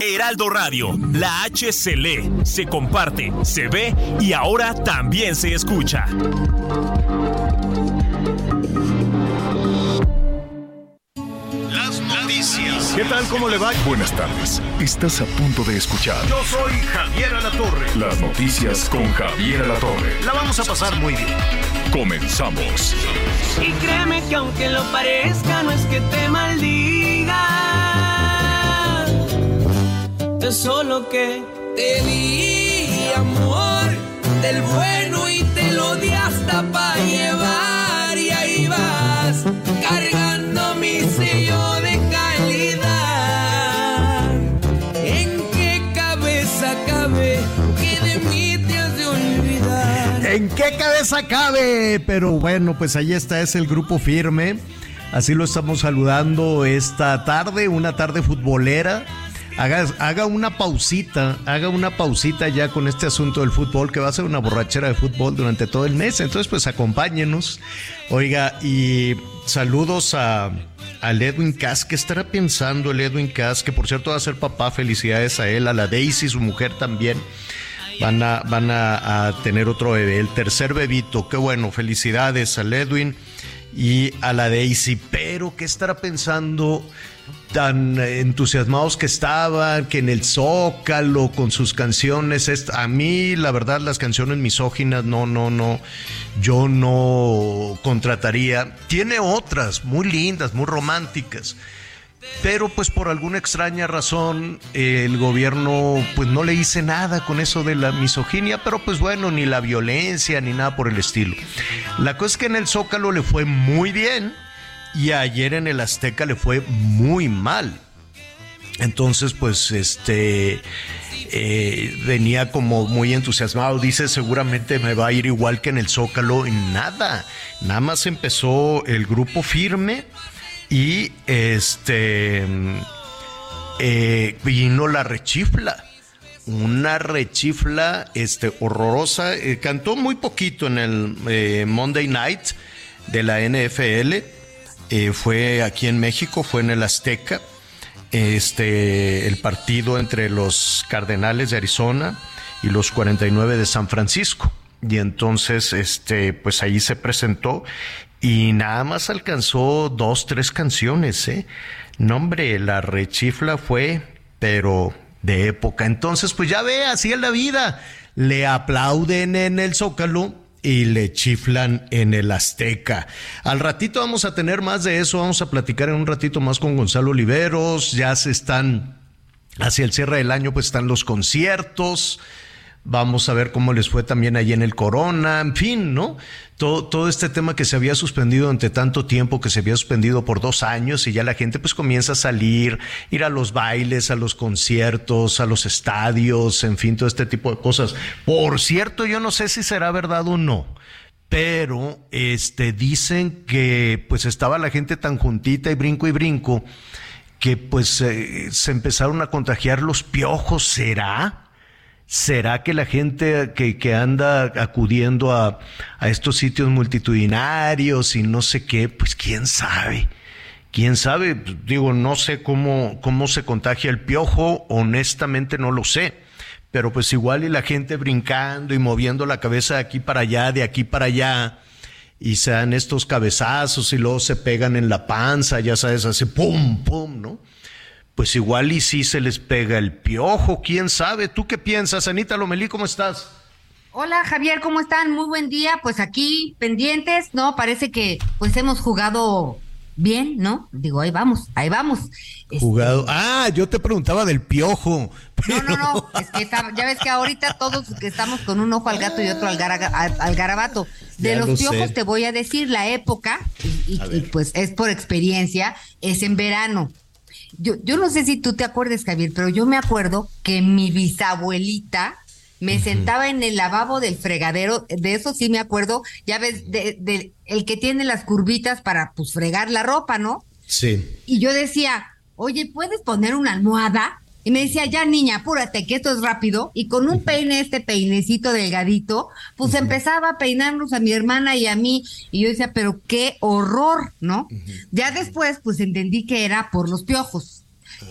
Heraldo Radio, la H se lee, se comparte, se ve y ahora también se escucha. Las noticias. ¿Qué tal? ¿Cómo le va? Buenas tardes. Estás a punto de escuchar Yo soy Javier Alatorre. las noticias con Javier Alatorre. La vamos a pasar muy bien. Comenzamos. Y créeme que aunque lo parezca, no es que te maldiga. Es solo que te di amor del bueno y te lo di hasta para llevar. Y ahí vas cargando mi sello de calidad. ¿En qué cabeza cabe que de mí te has de olvidar? ¿En qué cabeza cabe? Pero bueno, pues ahí está, es el grupo firme. Así lo estamos saludando esta tarde, una tarde futbolera. Haga, haga una pausita, haga una pausita ya con este asunto del fútbol, que va a ser una borrachera de fútbol durante todo el mes. Entonces, pues acompáñenos. Oiga, y saludos a, al Edwin Cass. ¿Qué estará pensando el Edwin Cass? Que por cierto va a ser papá. Felicidades a él, a la Daisy, su mujer también. Van a, van a, a tener otro bebé, el tercer bebito. Qué bueno, felicidades al Edwin y a la Daisy. Pero, ¿qué estará pensando? Tan entusiasmados que estaban, que en el Zócalo con sus canciones, a mí la verdad las canciones misóginas no, no, no, yo no contrataría. Tiene otras muy lindas, muy románticas. Pero pues por alguna extraña razón el gobierno pues no le hice nada con eso de la misoginia, pero pues bueno, ni la violencia ni nada por el estilo. La cosa es que en el Zócalo le fue muy bien y ayer en el Azteca le fue muy mal. Entonces, pues, este eh, venía como muy entusiasmado. Dice, seguramente me va a ir igual que en el Zócalo. Y nada, nada más empezó el grupo firme y este eh, vino la rechifla. Una rechifla este, horrorosa. Eh, cantó muy poquito en el Monday Night de la NFL. Eh, fue aquí en México, fue en el Azteca. Este, el partido entre los Cardenales de Arizona y los 49 de San Francisco. Y entonces, este, pues ahí se presentó y nada más alcanzó dos, tres canciones, ¿eh? No, hombre, la rechifla fue, pero de época. Entonces, pues ya ve, así es la vida. Le aplauden en el Zócalo y le chiflan en el Azteca. Al ratito vamos a tener más de eso, vamos a platicar en un ratito más con Gonzalo Oliveros, ya se están, hacia el cierre del año pues están los conciertos, vamos a ver cómo les fue también allí en el Corona, en fin, ¿no? Todo, todo este tema que se había suspendido ante tanto tiempo, que se había suspendido por dos años y ya la gente pues comienza a salir, ir a los bailes, a los conciertos, a los estadios, en fin, todo este tipo de cosas. Por cierto, yo no sé si será verdad o no, pero este dicen que pues estaba la gente tan juntita y brinco y brinco que pues eh, se empezaron a contagiar los piojos, ¿será? ¿Será que la gente que, que anda acudiendo a, a estos sitios multitudinarios y no sé qué, pues quién sabe? quién sabe, digo, no sé cómo, cómo se contagia el piojo, honestamente no lo sé, pero pues igual y la gente brincando y moviendo la cabeza de aquí para allá, de aquí para allá, y se dan estos cabezazos y luego se pegan en la panza, ya sabes, hace pum, pum, ¿no? Pues igual y sí se les pega el piojo, quién sabe. ¿Tú qué piensas, Anita Lomelí? ¿Cómo estás? Hola Javier, ¿cómo están? Muy buen día. Pues aquí pendientes, ¿no? Parece que pues hemos jugado bien, ¿no? Digo, ahí vamos, ahí vamos. Este, Jugado. Ah, yo te preguntaba del piojo. No, no, no, es que está- ya ves que ahorita todos que estamos con un ojo al gato y otro al, gara- al- al garabato. De Ya lo los piojos sé. te voy a decir la época, y, y- y pues es por experiencia, es en verano. Yo, yo no sé si tú te acuerdas, Javier, pero yo me acuerdo que mi bisabuelita me sentaba en el lavabo del fregadero, de eso sí me acuerdo, ya ves, de, de- el que tiene las curvitas para pues fregar la ropa, ¿no? Sí. Y yo decía, oye, ¿puedes poner una almohada? Y me decía, ya niña, apúrate, que esto es rápido. Y con un peine, este peinecito delgadito, pues empezaba a peinarnos a mi hermana y a mí. Y yo decía, pero qué horror, ¿no? Ya después, pues entendí que era por los piojos.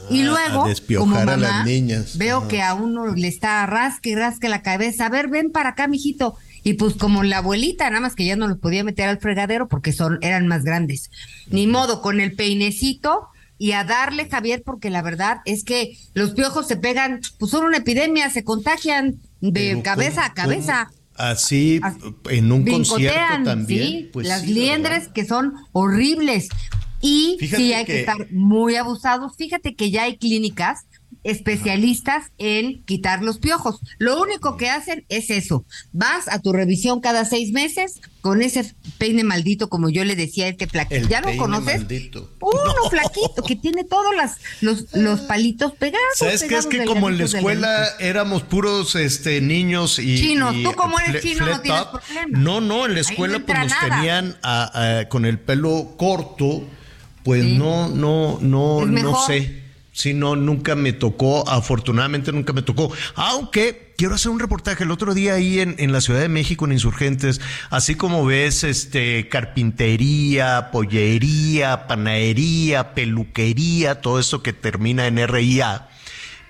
y Ah, luego, a como a mamá, las niñas. veo que a uno le está rasque y rasque la cabeza. A ver, ven para acá, mijito. Y pues como la abuelita, nada más que ya no los podía meter al fregadero porque son, eran más grandes. Ni modo, con el peinecito y a darle, Javier, porque la verdad es que los piojos se pegan, pues son una epidemia, se contagian de Pero cabeza ¿cómo- a cabeza. cómo? Así, en un concierto también. sí, pues las sí, liendres ¿verdad? que son horribles. Y Fíjate sí hay que... que- estar muy abusados. Fíjate que ya hay clínicas especialistas en quitar los piojos. Lo único que hacen es eso. Vas a tu revisión cada seis meses con ese peine maldito, como yo le decía a este flaquito. ¿Ya lo conoces? maldito. Uno flaquito que tiene todos las, los, los palitos pegados. ¿Sabes qué? Es que como en la escuela éramos puros este niños y. Chinos. y Tú como eres chino no tienes problema. No, no, en la no escuela pues nos nada. tenían a- a- con el pelo corto, pues Sí. no, no, no, no sé. Si no, nunca me tocó, afortunadamente nunca me tocó. Aunque quiero hacer un reportaje el otro día ahí en, en la Ciudad de México, en Insurgentes, así como ves este carpintería, pollería, panadería, peluquería, todo eso que termina en RIA.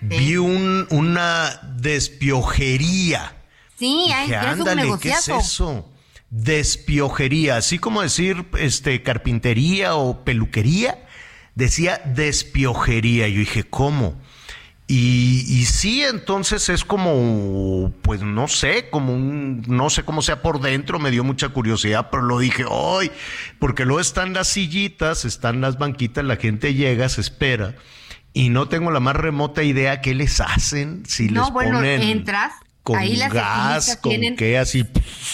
Vi un, una despiojería. Sí, hay, Dije, es ándale, ¿qué es eso? Despiojería, así como decir este carpintería o peluquería, decía despiojería. Yo dije, ¿cómo? Y, y sí, entonces es como, pues no sé, como un, no sé cómo sea por dentro, me dio mucha curiosidad, pero lo dije, hoy, porque luego están las sillitas, están las banquitas, la gente llega, se espera, y no tengo la más remota idea qué les hacen, si No, les bueno, ponen entras, con ahí las gas, con tienen- qué, así,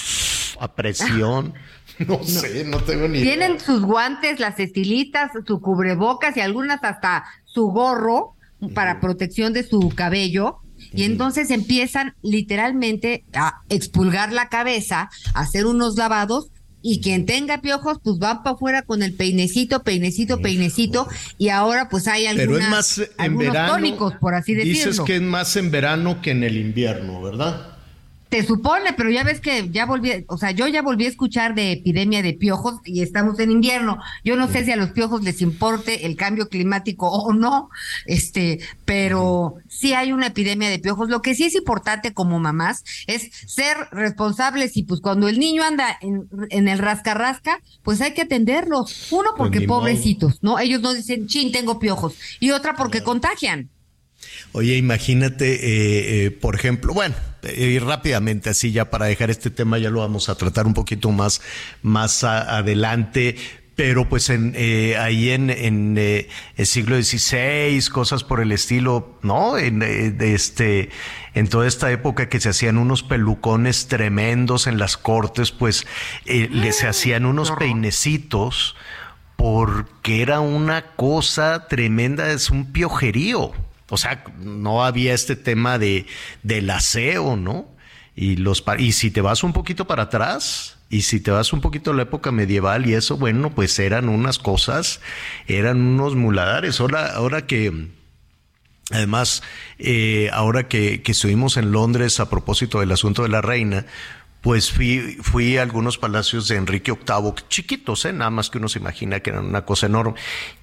a presión, no sé, no tengo ni idea. Tienen sus guantes, las estilitas, su cubrebocas y algunas hasta su gorro para protección de su cabello. Y entonces empiezan literalmente a expulgar la cabeza, a hacer unos lavados. Y quien tenga piojos, pues van para afuera con el peinecito, peinecito, peinecito. Y ahora pues hay Pero algunas, es más en algunos verano. tónicos, por así decirlo. Dices que es más en verano que en el invierno, ¿verdad? Te supone, pero ya ves que ya volví, o sea, yo ya volví a escuchar de epidemia de piojos y estamos en invierno. Yo no sé si a los piojos les importe el cambio climático o no, este, pero sí hay una epidemia de piojos. Lo que sí es importante como mamás es ser responsables y pues cuando el niño anda en, en el rasca-rasca, pues hay que atenderlos. Uno porque ni modo. pobrecitos, ¿no? Ellos no dicen, chin, tengo piojos. Y otra porque contagian. Oye, imagínate, eh, eh, por ejemplo, bueno, eh, rápidamente, así ya para dejar este tema, ya lo vamos a tratar un poquito más, más a- adelante. Pero pues en, eh, ahí en, en eh, el siglo XVI, cosas por el estilo, ¿no? En, eh, este, en toda esta época que se hacían unos pelucones tremendos en las cortes, pues eh, les hacían unos peinecitos porque era una cosa tremenda, es un piojerío. O sea, no había este tema de del aseo, ¿no? Y los y si te vas un poquito para atrás, y si te vas un poquito a la época medieval y eso, bueno, pues eran unas cosas, eran unos muladares. Ahora, ahora que Además, eh, ahora que, que estuvimos en Londres a propósito del asunto de la reina, pues fui, fui a algunos palacios de Enrique VIII, chiquitos, ¿eh? nada más que uno se imagina que eran una cosa enorme.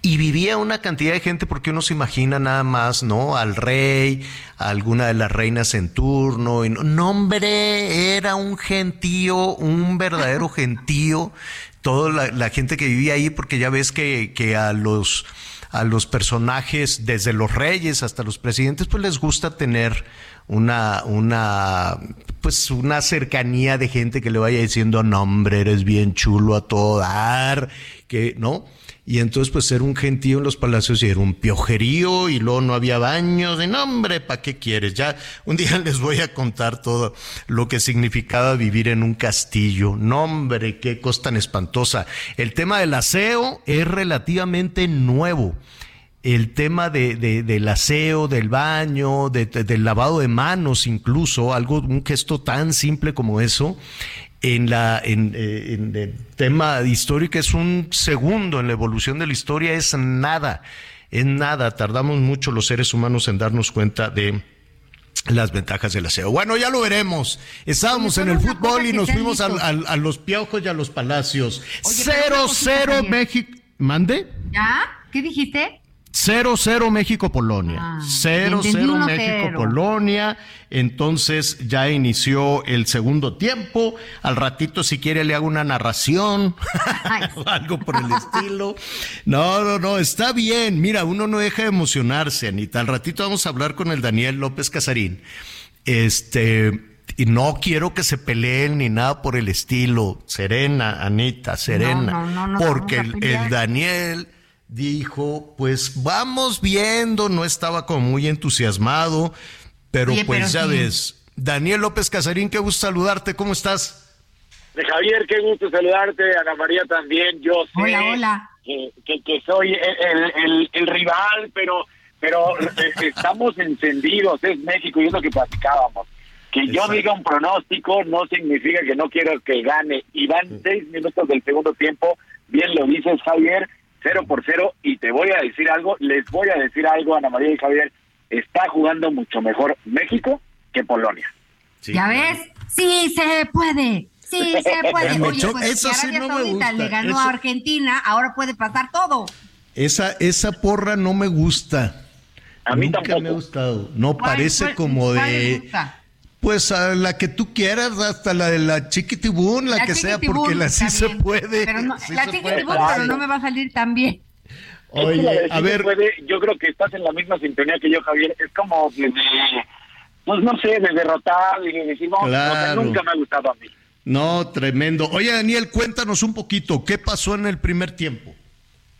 Y vivía una cantidad de gente porque uno se imagina nada más, ¿no? Al rey, a alguna de las reinas en turno. Y no, no, hombre, era un gentío, un verdadero gentío. Toda la, la gente que vivía ahí, porque ya ves que, que a los a los personajes, desde los reyes hasta los presidentes, pues les gusta tener una, una, pues una cercanía de gente que le vaya diciendo, no hombre, eres bien chulo a todo dar, que, ¿no? Y entonces pues era un gentío en los palacios y era un piojerío y luego no había baños, y no hombre, ¿para qué quieres? Ya un día les voy a contar todo lo que significaba vivir en un castillo, no hombre, qué cosa tan espantosa. El tema del aseo es relativamente nuevo el tema de, del aseo, del baño, del lavado de manos, incluso, algo, un gesto tan simple como eso, en la en, eh, en, el tema histórico es un segundo en la evolución de la historia es nada es nada tardamos mucho los seres humanos en darnos cuenta de las ventajas del aseo. Bueno, ya lo veremos. Estábamos en el fútbol y nos fuimos a, los piojos y a los palacios. 0-0 México. ¿Mande? ¿Ya? ¿Qué dijiste? 0-0 México-Polonia. 0-0 México-Polonia. Entonces ya inició el segundo tiempo. Al ratito, si quiere, le hago una narración. algo por el estilo. No, no, no, está bien. Mira, uno no deja de emocionarse, Anita. Al ratito vamos a hablar con el Daniel López Casarín. Este. Y no quiero que se peleen ni nada por el estilo. Serena, Anita, serena. porque el Daniel dijo, pues vamos viendo, no estaba como muy entusiasmado, pero pues ya ves. Daniel López Casarín, qué gusto saludarte, ¿cómo estás? Javier, qué gusto saludarte, Ana María también, yo sé hola, hola. Que, que, soy el, el, rival, pero pero eh, estamos encendidos, es México y es lo que platicábamos. Que yo diga un pronóstico no significa que no quiero que gane. Y van seis minutos del segundo tiempo, bien lo dices Javier, cero por cero y te voy a decir algo, les voy a decir algo, Ana María y Javier, está jugando mucho mejor México que Polonia. ¿Ya ves? Sí se puede. Sí, se puede. Oye, pues, eso sí no me gusta. le ganó a Argentina, ahora puede pasar todo. Esa, esa porra no me gusta. A mí Nunca tampoco. me ha gustado. No parece como de. Pues a la que tú quieras, hasta la de la chiquitibún, la, que sea, porque la sí se puede. Pero no, la chiquitibún, pero no me va a salir tan bien. Oye, a ver. yo creo que estás en la misma sintonía que yo, Javier. Es como de, pues no sé, de derrotar y de decir, no, nunca me ha gustado a mí. No, tremendo. Oye, Daniel, cuéntanos un poquito, ¿qué pasó en el primer tiempo?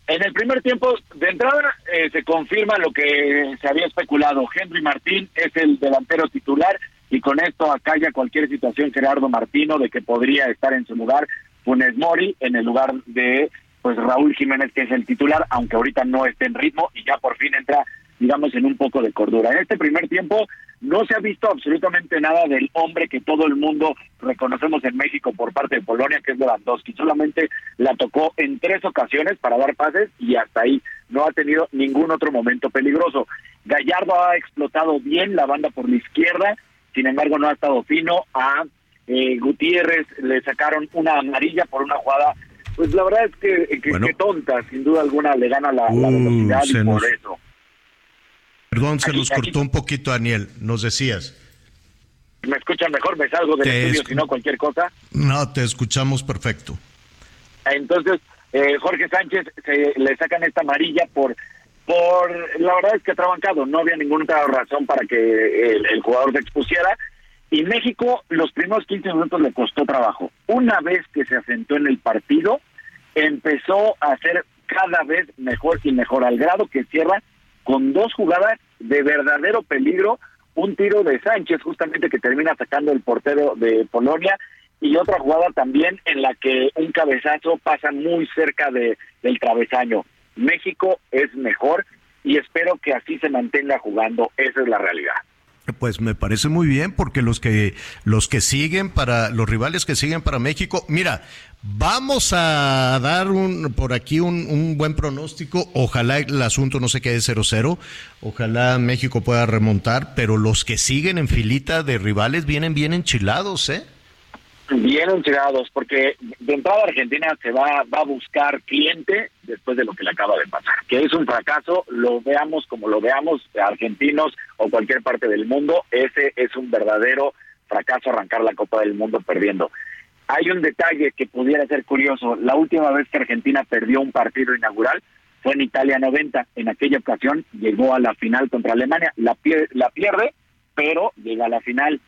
En el primer tiempo, de entrada, eh, se confirma lo que se había especulado. Henry Martín es el delantero titular y con esto acalla cualquier situación Gerardo Martino de que podría estar en su lugar Funes Mori en el lugar de pues Raúl Jiménez que es el titular, aunque ahorita no esté en ritmo y ya por fin entra digamos en un poco de cordura. En este primer tiempo no se ha visto absolutamente nada del hombre que todo el mundo reconocemos en México por parte de Polonia, que es Lewandowski. Solamente la tocó en tres ocasiones para dar pases y hasta ahí no ha tenido ningún otro momento peligroso. Gallardo ha explotado bien la banda por la izquierda, sin embargo no ha estado fino. A eh, Gutiérrez le sacaron una amarilla por una jugada, pues la verdad es que, que, tonta, sin duda alguna le gana la, uh, velocidad y por eso. Perdón, se nos cortó un poquito, Daniel, nos decías. ¿Me escuchan mejor? ¿Me salgo del estudio si no cualquier cosa? No, te escuchamos perfecto. Entonces, eh, Jorge Sánchez se, le sacan esta amarilla por por la verdad es que trabancado, no había ninguna razón para que el, jugador se expusiera. Y México, los primeros 15 minutos le costó trabajo. Una vez que se asentó en el partido, empezó a ser cada vez mejor y mejor, al grado que cierra con dos jugadas de verdadero peligro. Un tiro de Sánchez, justamente que termina sacando el portero de Polonia, y otra jugada también en la que un cabezazo pasa muy cerca de, del travesaño. México es mejor y espero que así se mantenga jugando, esa es la realidad. Pues me parece muy bien porque los que los que siguen para los rivales que siguen para México, mira, vamos a dar un por aquí un, un buen pronóstico. Ojalá el asunto no se quede 0-0, ojalá México pueda remontar, pero los que siguen en filita de rivales vienen bien enchilados, ¿eh? Bien enterados, porque de entrada Argentina se va, va a buscar cliente después de lo que le acaba de pasar, que es un fracaso, lo veamos como lo veamos, argentinos o cualquier parte del mundo, ese es un verdadero fracaso arrancar la Copa del Mundo perdiendo. Hay un detalle que pudiera ser curioso, la última vez que Argentina perdió un partido inaugural fue en Italia 90, en aquella ocasión llegó a la final contra Alemania, la, la pierde, pero llega a la final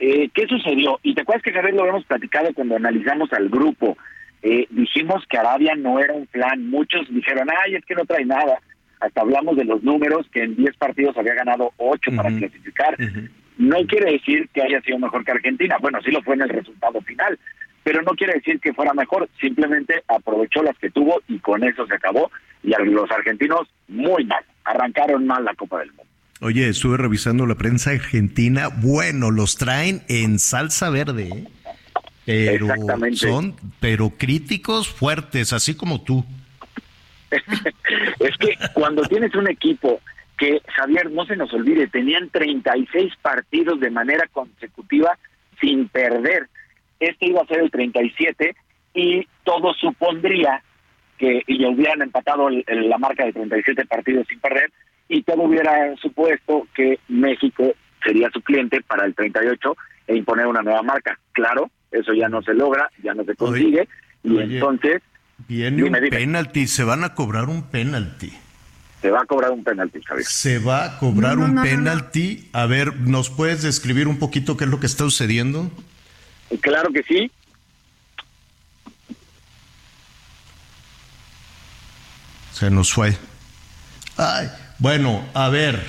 eh, ¿Qué sucedió? Y te acuerdas que Javier lo habíamos platicado cuando analizamos al grupo. eh, dijimos que Arabia no era un plan. Muchos dijeron, ay, es que no trae nada. Hasta hablamos de los números, que en 10 partidos había ganado 8 para clasificar. No quiere decir que haya sido mejor que Argentina. Bueno, sí lo fue en el resultado final, pero no quiere decir que fuera mejor. Simplemente aprovechó las que tuvo y con eso se acabó. Y a los argentinos, muy mal. Arrancaron mal la Copa del Mundo. Oye, estuve revisando la prensa argentina. Bueno, los traen en salsa verde. ¿eh? Pero son, pero críticos fuertes, así como tú. es que cuando tienes un equipo que, Javier, no se nos olvide, tenían 36 partidos de manera consecutiva sin perder. Este iba a ser el 37 y todo supondría que y hubieran empatado la marca de 37 partidos sin perder y todo hubiera supuesto que México sería su cliente para el 38 e imponer una nueva marca. Claro, eso ya no se logra, ya no se consigue y entonces viene un penalti, se van a cobrar un penalti. Se va a cobrar un penalti, Javier. Se va a cobrar un penalti. A ver, ¿nos puedes describir un poquito qué es lo que está sucediendo? Claro que sí. Se nos fue. Ay, bueno, a ver.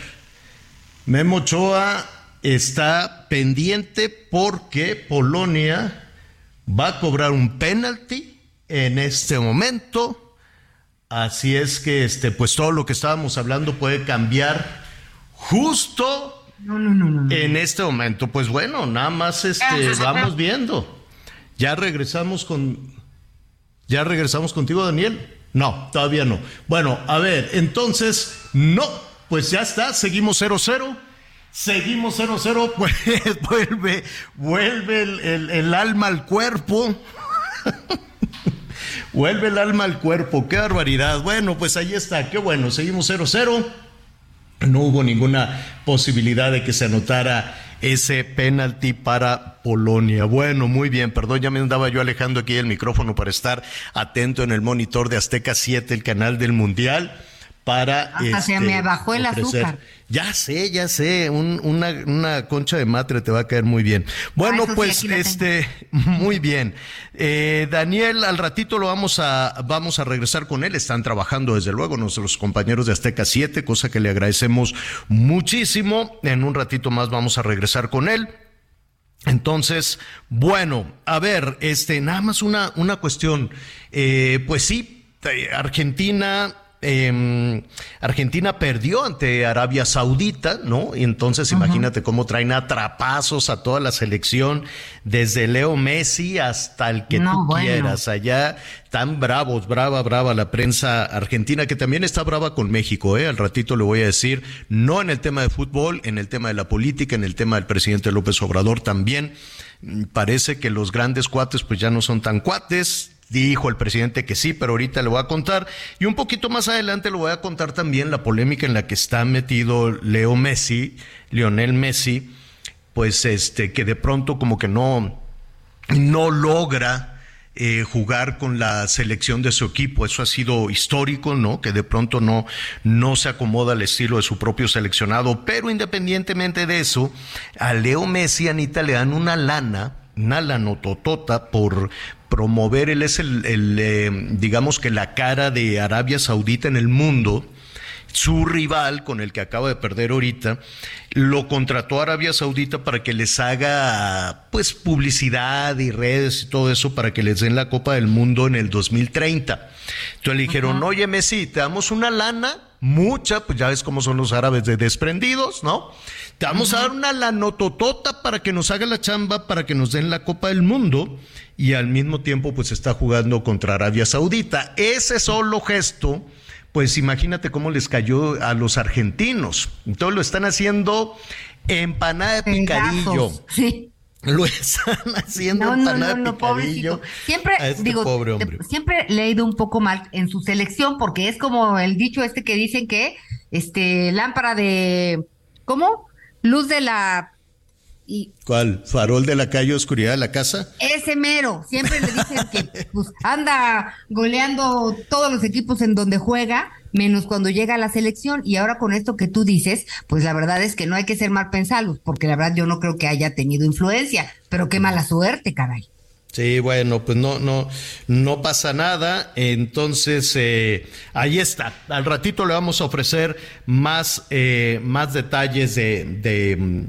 Memo Ochoa está pendiente porque Polonia va a cobrar un penalti en este momento. Así es que este, pues todo lo que estábamos hablando puede cambiar justo en este momento. Pues bueno, nada más este, vamos viendo. Ya regresamos con. Ya regresamos contigo, Daniel. No, todavía no. Bueno, a ver, entonces, no, pues ya está, seguimos 0-0. Seguimos 0-0, pues vuelve, vuelve el, alma al cuerpo. vuelve el alma al cuerpo, qué barbaridad. Bueno, pues ahí está, qué bueno, seguimos 0-0. No hubo ninguna posibilidad de que se anotara ese penalti para Polonia. Bueno, muy bien, perdón, ya me andaba yo alejando aquí el micrófono para estar atento en el monitor de Azteca 7, el canal del Mundial para... Hasta se me este, bajó el azúcar. Ya sé, ya sé, una, una, concha de matre te va a caer muy bien. Bueno, pues, este, muy bien. Eh, Daniel, al ratito lo vamos a, vamos a regresar con él. Están trabajando, desde luego, nuestros compañeros de Azteca 7, cosa que le agradecemos muchísimo. En un ratito más vamos a regresar con él. Entonces, bueno, a ver, este, nada más una, una cuestión. Eh, pues sí, eh, Argentina eh, Argentina perdió ante Arabia Saudita, ¿no? Y entonces imagínate cómo traen atrapazos a toda la selección, desde Leo Messi hasta el que tú quieras. Allá tan bravos, brava, brava la prensa argentina, que también está brava con México, ¿eh? Al ratito le voy a decir, no en el tema de fútbol, en el tema de la política, en el tema del presidente López Obrador también. Mm, parece que los grandes cuates pues ya no son tan cuates, Dijo el presidente que sí, pero ahorita le voy a contar. Y un poquito más adelante le voy a contar también la polémica en la que está metido Leo Messi, Lionel Messi, pues este, que de pronto como que no, no logra eh, jugar con la selección de su equipo. Eso ha sido histórico, ¿no? Que de pronto no, no se acomoda al estilo de su propio seleccionado. Pero independientemente de eso, a Leo Messi, Anita, le dan una lana, una lanototota por, promover, él es el, eh, digamos que la cara de Arabia Saudita en el mundo, su rival con el que acaba de perder ahorita, lo contrató a Arabia Saudita para que les haga pues publicidad y redes y todo eso para que les den la Copa del Mundo en el 2030. Entonces le dijeron, oye Messi, te damos una lana, mucha, pues ya ves cómo son los árabes de desprendidos, ¿no? Te vamos a dar una lanototota para que nos haga la chamba, para que nos den la Copa del Mundo y al mismo tiempo pues está jugando contra Arabia Saudita. Ese solo gesto, pues imagínate cómo les cayó a los argentinos. Entonces lo están haciendo empanada de picadillo. Sí. Lo están haciendo empanada de picadillo. Siempre, este digo, siempre le he ido un poco mal en su selección porque es como el dicho este que dicen que este lámpara de ¿cómo? Luz de la ¿Cuál? ¿Farol de la calle, oscuridad de la casa? Ese mero. Siempre le dicen que pues, anda goleando todos los equipos en donde juega, menos cuando llega a la selección. Y ahora con esto que tú dices, pues la verdad es que no hay que ser mal pensados, porque la verdad yo no creo que haya tenido influencia, pero qué mala suerte, caray. Sí, bueno, pues no, no, no pasa nada. Entonces, eh, ahí está. Al ratito le vamos a ofrecer más, eh, más detalles de, de, mm,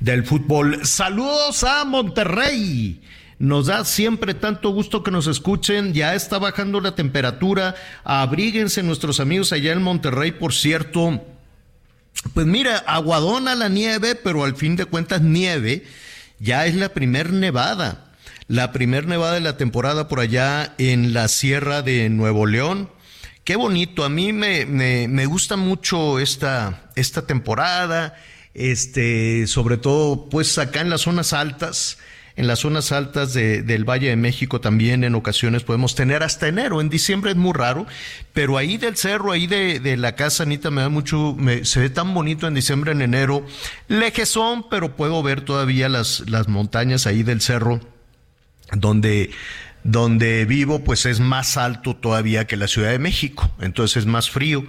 del fútbol. Saludos a Monterrey. Nos da siempre tanto gusto que nos escuchen. Ya está bajando la temperatura. Abríguense nuestros amigos allá en Monterrey, por cierto. Pues mira, aguadona la nieve, pero al fin de cuentas nieve. Ya es la primer nevada la primer nevada de la temporada por allá en la Sierra de Nuevo León. Qué bonito, a mí me, me, gusta mucho esta, esta temporada, este, sobre todo pues acá en las zonas altas, en las zonas altas de, del Valle de México también en ocasiones podemos tener hasta enero, en diciembre es muy raro, pero ahí del cerro, ahí de, de la casa Anita me da mucho, me, se ve tan bonito en diciembre, en enero, lejezón, pero puedo ver todavía las, las montañas ahí del cerro donde donde vivo pues es más alto todavía que la Ciudad de México, entonces es más frío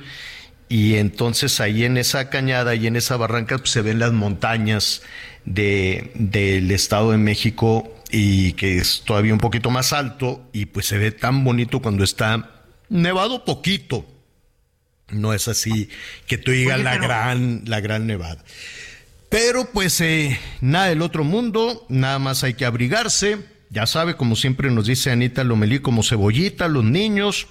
y entonces ahí en esa cañada y en esa barranca pues, se ven las montañas de, del Estado de México y que es todavía un poquito más alto y pues se ve tan bonito cuando está nevado poquito. No es así que tú digas la gran la gran nevada. Pero pues eh, nada del otro mundo, nada más hay que abrigarse ya sabe, como siempre nos dice Anita Lomelí, como cebollita, los niños,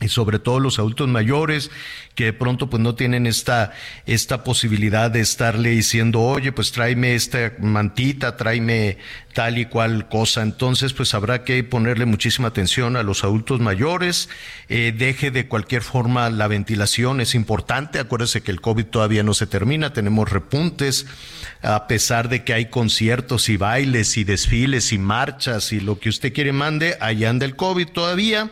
y sobre todo los adultos mayores que de pronto pues no tienen esta esta posibilidad de estarle diciendo oye pues tráeme esta mantita tráeme tal y cual cosa entonces pues habrá que ponerle muchísima atención a los adultos mayores. Eh, deje de cualquier forma la ventilación es importante. Acuérdese que el covid todavía no se termina tenemos repuntes. A pesar de que hay conciertos y bailes y desfiles y marchas y lo que usted quiere mande allá anda el covid todavía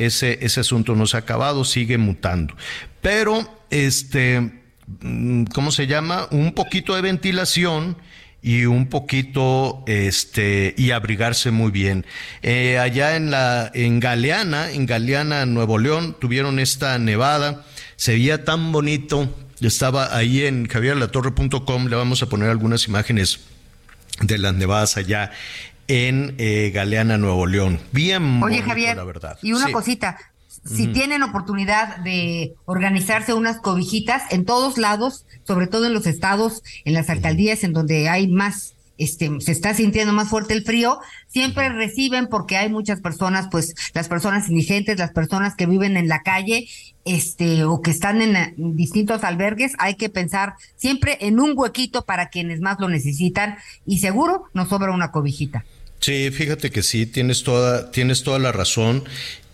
ese, ese asunto no se ha acabado, sigue mutando. Pero, este, mm, ¿cómo se llama? Un poquito de ventilación y un poquito este y abrigarse muy bien. Eh, allá en la en Galeana, en Galeana, Nuevo León, tuvieron esta nevada, se veía tan bonito. Estaba ahí en javierlatorre.com, le vamos a poner algunas imágenes de las nevadas allá en eh, Galeana, Nuevo León. Bien Oye, Javier, la verdad. Y una cosita, si tienen oportunidad de organizarse unas cobijitas en todos lados, sobre todo en los estados, en las alcaldías en donde hay más este, se está sintiendo más fuerte el frío, siempre reciben porque hay muchas personas, pues las personas indigentes, las personas que viven en la calle, este, o que están en, distintos albergues, hay que pensar siempre en un huequito para quienes más lo necesitan y seguro nos sobra una cobijita. Sí, fíjate que sí, tienes toda, tienes toda la razón.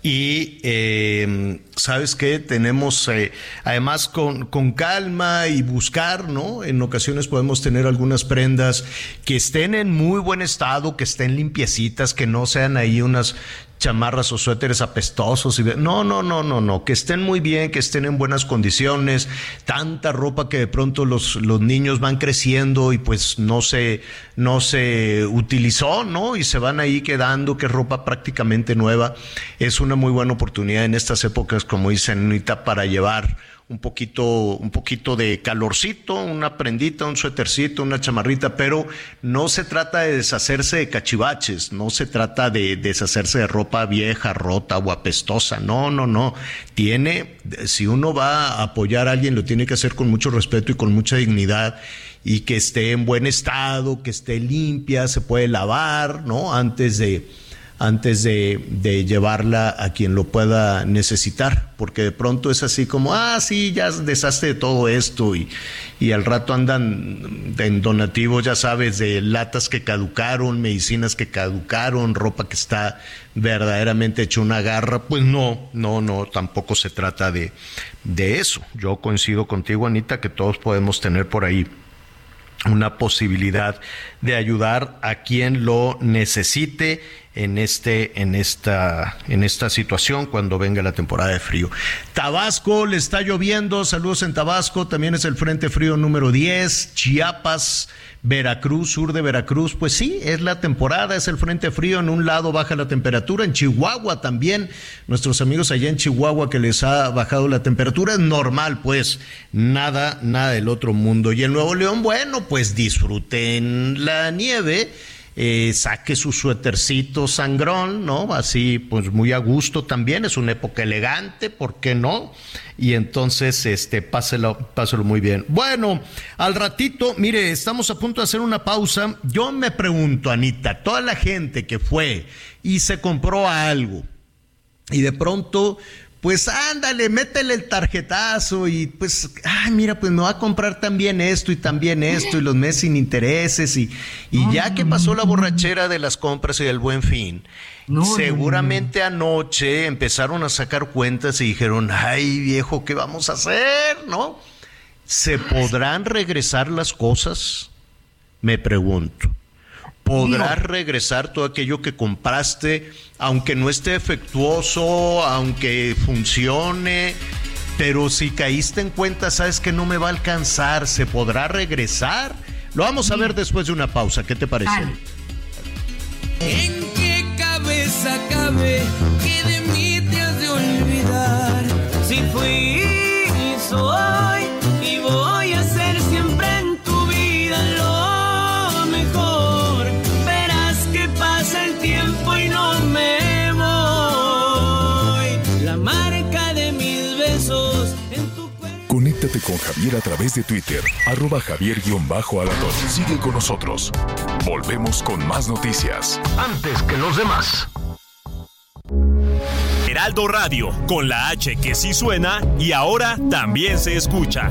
Y eh, sabes que tenemos, eh, además con, con, calma y buscar, ¿no? En ocasiones podemos tener algunas prendas que estén en muy buen estado, que estén limpiecitas, que no sean ahí unas chamarras o suéteres apestosos. Y, no, no, no, no, no, que estén muy bien, que estén en buenas condiciones, tanta ropa que de pronto los, los niños van creciendo y pues no se, no se utilizó, ¿no? Y se van ahí quedando, que ropa prácticamente nueva. Es una muy buena oportunidad en estas épocas, como dicen, Anita, para llevar un poquito, un poquito de calorcito, una prendita, un suétercito, una chamarrita, pero no se trata de deshacerse de cachivaches, no se trata de deshacerse de ropa vieja, rota o apestosa, no, no, no. Tiene, si uno va a apoyar a alguien, lo tiene que hacer con mucho respeto y con mucha dignidad y que esté en buen estado, que esté limpia, se puede lavar, ¿no? Antes de, antes de, llevarla a quien lo pueda necesitar, porque de pronto es así como, ah, sí, ya deshazte de todo esto y, y al rato andan en donativos, ya sabes, de latas que caducaron, medicinas que caducaron, ropa que está verdaderamente hecha una garra, pues no, no, no, tampoco se trata de, de eso. Yo coincido contigo, Anita, que todos podemos tener por ahí una posibilidad de ayudar a quien lo necesite en este en esta en esta situación cuando venga la temporada de frío. Tabasco le está lloviendo, saludos en Tabasco, también es el frente frío número 10, Chiapas, Veracruz, sur de Veracruz, pues sí, es la temporada, es el frente frío, en un lado baja la temperatura, en Chihuahua también, nuestros amigos allá en Chihuahua que les ha bajado la temperatura, es normal, pues, nada, nada del otro mundo. Y en Nuevo León, bueno, pues disfruten la nieve eh, saque su suétercito sangrón, ¿no? Así, pues muy a gusto también, es una época elegante, ¿por qué no? Y entonces, este, páselo, páselo muy bien. Bueno, al ratito, mire, estamos a punto de hacer una pausa. Yo me pregunto, Anita, toda la gente que fue y se compró algo y de pronto pues ándale, métele el tarjetazo y pues, ay, mira, pues me va a comprar también esto y también esto y los meses sin intereses y, y ya que pasó la borrachera de las compras y del buen fin, seguramente anoche empezaron a sacar cuentas y dijeron, ay viejo, ¿qué vamos a hacer? ¿No? ¿Se podrán regresar las cosas? Me pregunto. ¿Podrás regresar todo aquello que compraste, aunque no esté efectuoso, aunque funcione? Pero si caíste en cuenta, sabes que no me va a alcanzar, ¿se podrá regresar? Lo vamos a ver después de una pausa, ¿qué te parece? ¿En qué cabeza cabe que de mí te has de olvidar? Si fui y Conéctate con Javier a través de Twitter, arroba javier-alatón. Sigue con nosotros. Volvemos con más noticias. Antes que los demás. Heraldo Radio, con la H que sí suena y ahora también se escucha.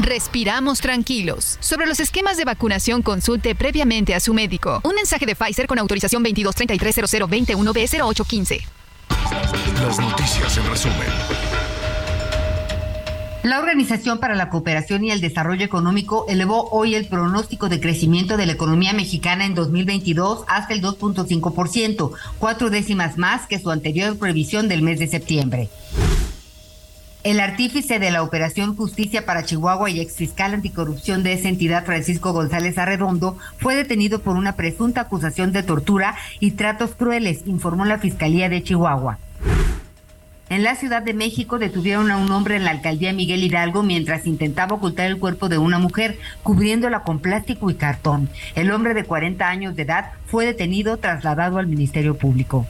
respiramos tranquilos. Sobre los esquemas de vacunación, consulte previamente a su médico. Un mensaje de Pfizer con autorización 22330021B0815. Las noticias en resumen. La Organización para la Cooperación y el Desarrollo Económico elevó hoy el pronóstico de crecimiento de la economía mexicana en 2022 hasta el 2.5%, cuatro décimas más que su anterior previsión del mes de septiembre. El artífice de la Operación Justicia para Chihuahua y exfiscal anticorrupción de esa entidad, Francisco González Arredondo, fue detenido por una presunta acusación de tortura y tratos crueles, informó la Fiscalía de Chihuahua. En la Ciudad de México detuvieron a un hombre en la alcaldía Miguel Hidalgo mientras intentaba ocultar el cuerpo de una mujer, cubriéndola con plástico y cartón. El hombre de 40 años de edad fue detenido, trasladado al Ministerio Público.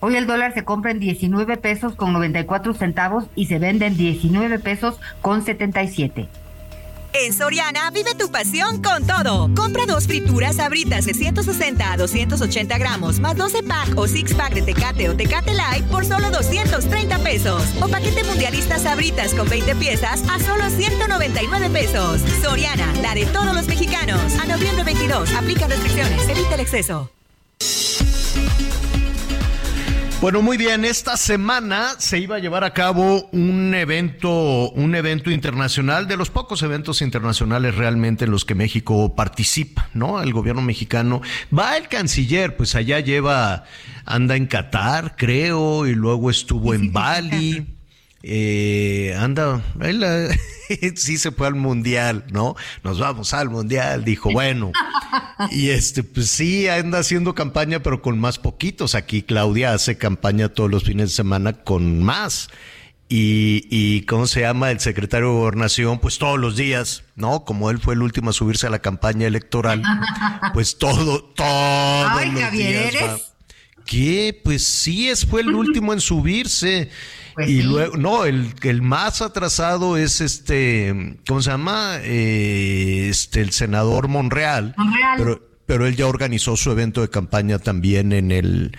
Hoy el dólar se compra en 19 pesos con 94 centavos y se vende en 19 pesos con 77. En Soriana vive tu pasión con todo. Compra dos frituras abritas de 160 a 280 gramos, más 12 pack o 6 pack de Tecate o Tecate Light por solo 230 pesos. O paquete mundialista sabritas con 20 piezas a solo 199 pesos. Soriana, la de todos los mexicanos. A noviembre 22, aplica restricciones, evita el exceso. Bueno, muy bien. Esta semana se iba a llevar a cabo un evento, un evento internacional, de los pocos eventos internacionales realmente en los que México participa, ¿no? El gobierno mexicano. Va el canciller, pues allá lleva, anda en Qatar, creo, y luego estuvo en Bali. Eh, anda, él eh, sí se fue al mundial, ¿no? Nos vamos al mundial, dijo, bueno. Y este, pues sí, anda haciendo campaña, pero con más poquitos. Aquí Claudia hace campaña todos los fines de semana con más. Y, y ¿cómo se llama? El secretario de Gobernación, pues todos los días, ¿no? Como él fue el último a subirse a la campaña electoral, pues todo, todo. Ay, Javier, ¿eres? ¿Qué? Pues sí, es, fue el último en subirse. Pues y sí. luego, no, el, el más atrasado es este, ¿cómo se llama? Eh, este, el senador Monreal. Monreal. Pero, pero él ya organizó su evento de campaña también en el,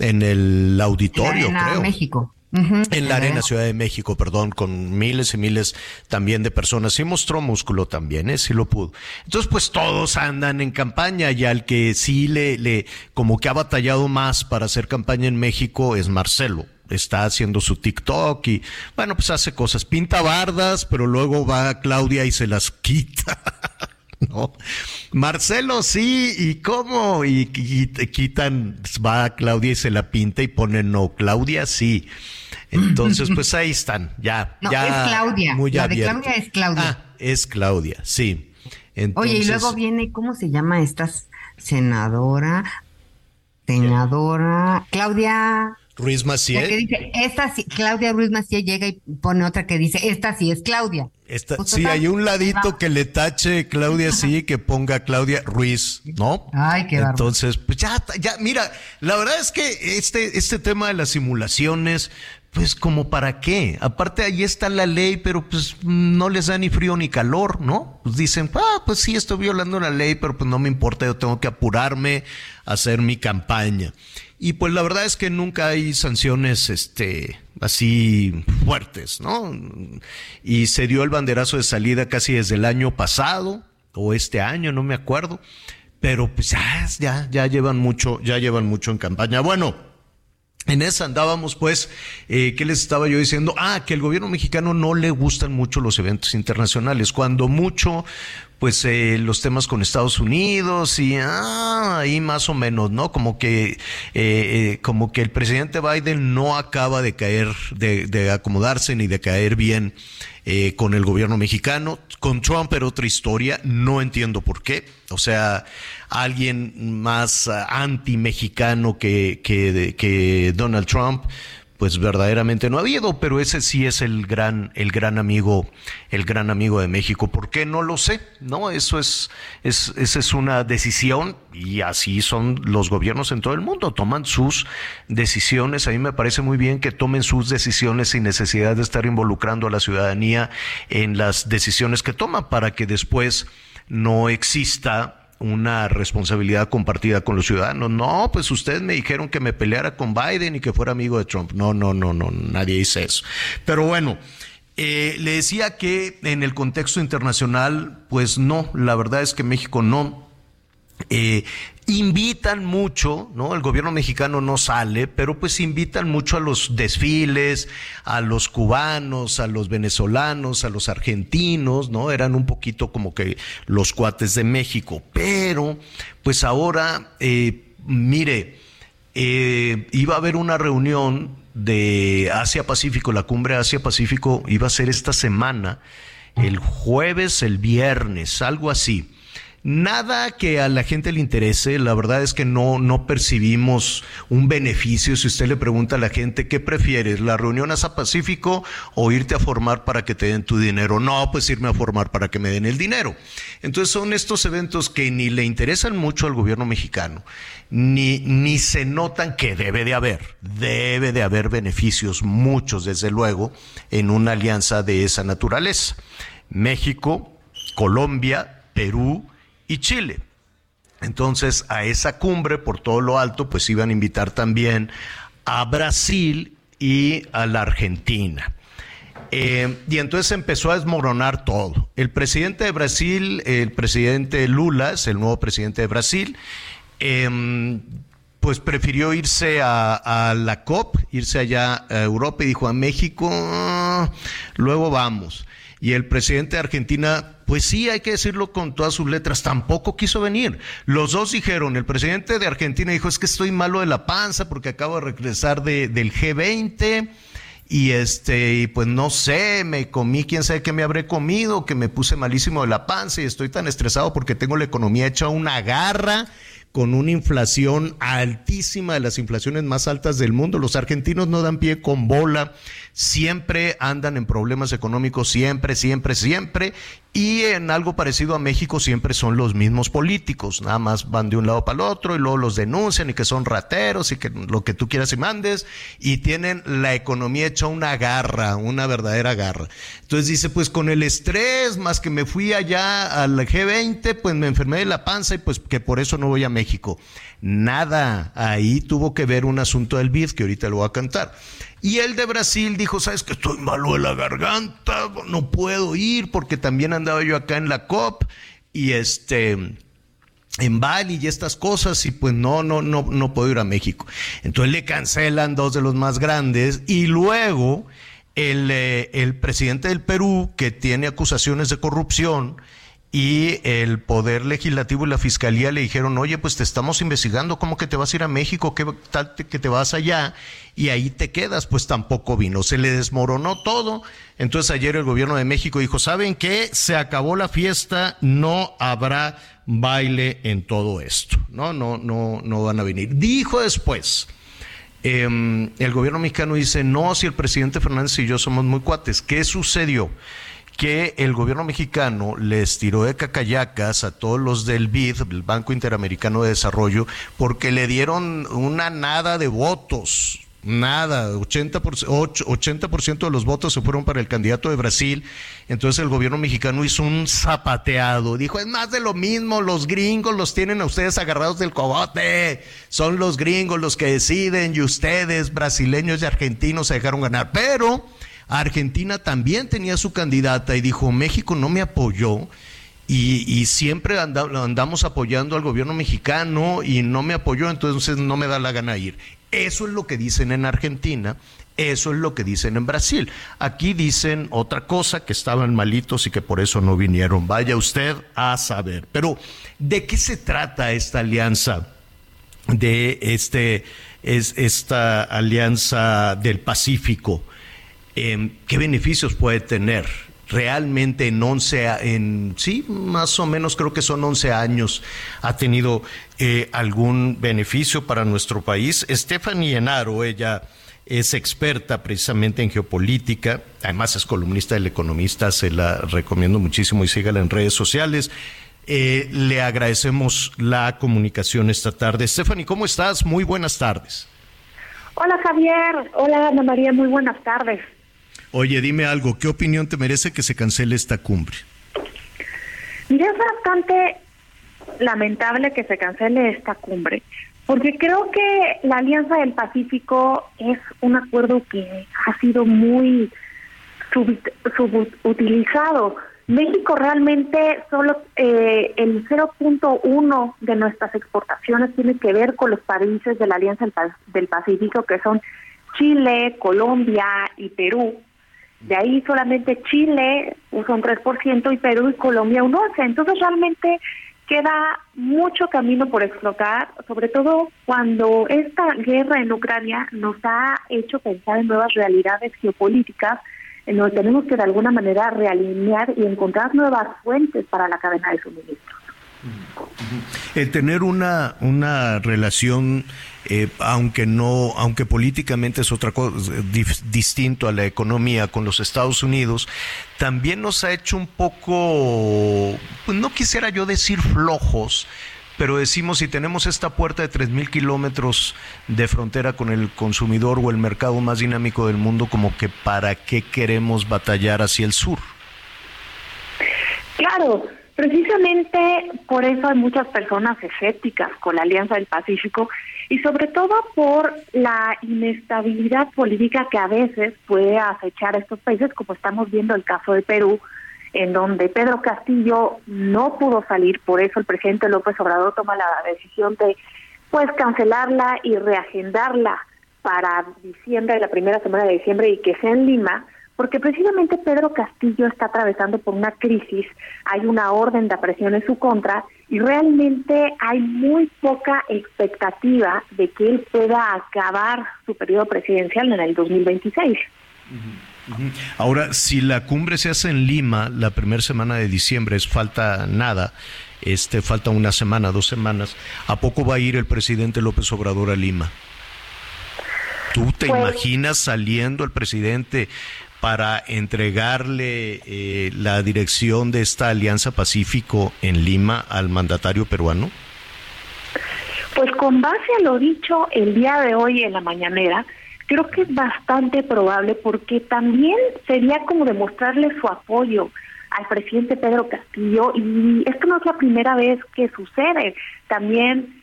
en el auditorio, En la creo. México. en la Arena Ciudad de México, perdón, con miles y miles también de personas. Sí mostró músculo también, ¿eh? Sí lo pudo. Entonces, pues todos andan en campaña y al que sí le, le, como que ha batallado más para hacer campaña en México es Marcelo. Está haciendo su TikTok y, bueno, pues hace cosas. Pinta bardas, pero luego va Claudia y se las quita. ¿no? Marcelo sí, ¿y cómo? Y, te quitan, va Claudia y se la pinta y pone no, Claudia sí. Entonces, pues ahí están, ya, no, ya. Es Claudia. Muy la de Claudia es Claudia. Ah, es Claudia, sí. Oye, y luego viene, ¿cómo se llama esta senadora? Senadora Claudia. Ruiz Macié. Que dice, esta sí, Claudia Ruiz Macié llega y pone otra que dice, esta sí es Claudia. Esta, pues sí, hay un ladito que le tache Claudia sí, que ponga Claudia Ruiz, ¿no? Ay, qué Entonces, pues ya, ya, mira, la verdad es que este, este tema de las simulaciones, pues como para qué. Aparte ahí está la ley, pero pues no les da ni frío ni calor, ¿no? Pues dicen, ah, pues sí, estoy violando la ley, pero pues no me importa, yo tengo que apurarme a hacer mi campaña. Y pues la verdad es que nunca hay sanciones, este, así fuertes, ¿no? Y se dio el banderazo de salida casi desde el año pasado, o este año, no me acuerdo. Pero pues ya, ya, ya llevan mucho, ya llevan mucho en campaña. Bueno, en esa andábamos, pues, eh, ¿qué les estaba yo diciendo? Ah, que el gobierno mexicano no le gustan mucho los eventos internacionales. Cuando mucho, pues eh, los temas con Estados Unidos y ah, ahí más o menos, ¿no? Como que eh, eh, como que el presidente Biden no acaba de caer, de, de acomodarse ni de caer bien eh, con el gobierno mexicano. Con Trump era otra historia, no entiendo por qué. O sea, alguien más ah, anti-mexicano que, que, que Donald Trump pues verdaderamente no ha habido, pero ese sí es el gran, el gran amigo, el gran amigo de México. ¿Por qué? No lo sé, ¿no? Eso es, es, esa es una decisión y así son los gobiernos en todo el mundo, toman sus decisiones. A mí me parece muy bien que tomen sus decisiones sin necesidad de estar involucrando a la ciudadanía en las decisiones que toman para que después no exista una responsabilidad compartida con los ciudadanos. No, pues ustedes me dijeron que me peleara con Biden y que fuera amigo de Trump. No, no, no, no, nadie dice eso. Pero bueno, eh, le decía que en el contexto internacional, pues no, la verdad es que México no eh, invitan mucho, ¿no? El gobierno mexicano no sale, pero pues invitan mucho a los desfiles, a los cubanos, a los venezolanos, a los argentinos, ¿no? Eran un poquito como que los cuates de México, pero pues ahora, eh, mire, eh, iba a haber una reunión de Asia Pacífico, la cumbre Asia Pacífico iba a ser esta semana, el jueves, el viernes, algo así. Nada que a la gente le interese, la verdad es que no, no percibimos un beneficio. Si usted le pregunta a la gente, ¿qué prefieres? ¿La reunión a Pacífico o irte a formar para que te den tu dinero? No, pues irme a formar para que me den el dinero. Entonces son estos eventos que ni le interesan mucho al gobierno mexicano, ni, ni se notan que debe de haber. Debe de haber beneficios, muchos desde luego, en una alianza de esa naturaleza. México, Colombia, Perú, y Chile. Entonces, a esa cumbre, por todo lo alto, pues iban a invitar también a Brasil y a la Argentina. Eh, y entonces empezó a desmoronar todo. El presidente de Brasil, el presidente Lula, es el nuevo presidente de Brasil, em, pues prefirió irse a, a, la COP, irse allá a Europa y dijo a México, ah, luego vamos. Y el presidente de Argentina, pues sí, hay que decirlo con todas sus letras, tampoco quiso venir. Los dos dijeron, el presidente de Argentina dijo, es que estoy malo de la panza porque acabo de regresar de, del G20 y este, y pues no sé, me comí, quién sabe qué me habré comido, que me puse malísimo de la panza y estoy tan estresado porque tengo la economía hecha una garra con una inflación altísima, de las inflaciones más altas del mundo. Los argentinos no dan pie con bola, siempre andan en problemas económicos, siempre, siempre, siempre. Y en algo parecido a México siempre son los mismos políticos, nada más van de un lado para el otro y luego los denuncian y que son rateros y que lo que tú quieras y mandes y tienen la economía hecha una garra, una verdadera garra. Entonces dice, pues con el estrés más que me fui allá al G20, pues me enfermé de la panza y pues que por eso no voy a México. Nada, ahí tuvo que ver un asunto del BID que ahorita lo voy a cantar. Y el de Brasil dijo, sabes que estoy malo de la garganta, no puedo ir porque también andaba yo acá en la COP y este en Bali y estas cosas y pues no, no, no, no puedo ir a México. Entonces le cancelan dos de los más grandes y luego el, eh, el presidente del Perú que tiene acusaciones de corrupción y el Poder Legislativo y la Fiscalía le dijeron, oye, pues te estamos investigando, ¿cómo que te vas a ir a México? ¿Qué tal que te vas allá? Y ahí te quedas, pues tampoco vino, se le desmoronó todo. Entonces ayer el gobierno de México dijo, ¿saben qué? Se acabó la fiesta, no habrá baile en todo esto, ¿no? No, no, no van a venir. Dijo después, em, el gobierno mexicano dice, no, si el presidente Fernández y yo somos muy cuates, ¿qué sucedió? Que el gobierno mexicano les tiró de cacayacas a todos los del BID, el Banco Interamericano de Desarrollo, porque le dieron una nada de votos. Nada, 80%, 80 de los votos se fueron para el candidato de Brasil. Entonces el gobierno mexicano hizo un zapateado. Dijo, es más de lo mismo, los gringos los tienen a ustedes agarrados del cobote. Son los gringos los que deciden y ustedes, brasileños y argentinos, se dejaron ganar. Pero Argentina también tenía su candidata y dijo, México no me apoyó. Y, siempre andamos apoyando al gobierno mexicano y no me apoyó, entonces no me da la gana ir. Eso es lo que dicen en Argentina, eso es lo que dicen en Brasil. Aquí dicen otra cosa, que estaban malitos y que por eso no vinieron. Vaya usted a saber. Pero, ¿de qué se trata esta alianza? De este, es, esta alianza del Pacífico. Em, ¿qué beneficios puede tener? Realmente en 11, en, sí, más o menos creo que son 11 años, ha tenido eh, algún beneficio para nuestro país. Stephanie Enaro, ella es experta precisamente en geopolítica, además es columnista del Economista, se la recomiendo muchísimo y sígala en redes sociales. Eh, le agradecemos la comunicación esta tarde. Stephanie, ¿cómo estás? Muy buenas tardes. Hola Javier, hola Ana María, muy buenas tardes. Oye, dime algo, ¿qué opinión te merece que se cancele esta cumbre? Mira, es bastante lamentable que se cancele esta cumbre, porque creo que la Alianza del Pacífico es un acuerdo que ha sido muy subutilizado. México realmente solo eh, el 0.1 de nuestras exportaciones tiene que ver con los países de la Alianza del Pacífico, que son Chile, Colombia y Perú. De ahí solamente Chile usa un 3% y Perú y Colombia un 11%. Entonces realmente queda mucho camino por explotar, sobre todo cuando esta guerra en Ucrania nos ha hecho pensar en nuevas realidades geopolíticas, en donde tenemos que de alguna manera realinear y encontrar nuevas fuentes para la cadena de suministros. El tener una, una relación eh, aunque no, aunque políticamente es otra cosa distinto a la economía con los Estados Unidos, también nos ha hecho un poco, pues no quisiera yo decir flojos, pero decimos si tenemos esta puerta de tres mil kilómetros de frontera con el consumidor o el mercado más dinámico del mundo, como que para qué queremos batallar hacia el sur. Claro, precisamente por eso hay muchas personas escépticas con la Alianza del Pacífico y sobre todo por la inestabilidad política que a veces puede acechar a estos países, como estamos viendo el caso de Perú, en donde Pedro Castillo no pudo salir, por eso el presidente López Obrador toma la decisión de pues cancelarla y reagendarla para diciembre, la primera semana de diciembre y que sea en Lima, porque precisamente Pedro Castillo está atravesando por una crisis, hay una orden de apresión en su contra y realmente hay muy poca expectativa de que él pueda acabar su periodo presidencial en el 2026. Ahora, si la cumbre se hace en Lima la primera semana de diciembre, es falta nada, este falta una semana, dos semanas, ¿a poco va a ir el presidente López Obrador a Lima? ¿Tú te pues imaginas saliendo el presidente para entregarle eh, la dirección de esta Alianza Pacífico en Lima al mandatario peruano? Pues con base a lo dicho el día de hoy en la mañanera, creo que es bastante probable porque también sería como demostrarle su apoyo al presidente Pedro Castillo y esto no es la primera vez que sucede. También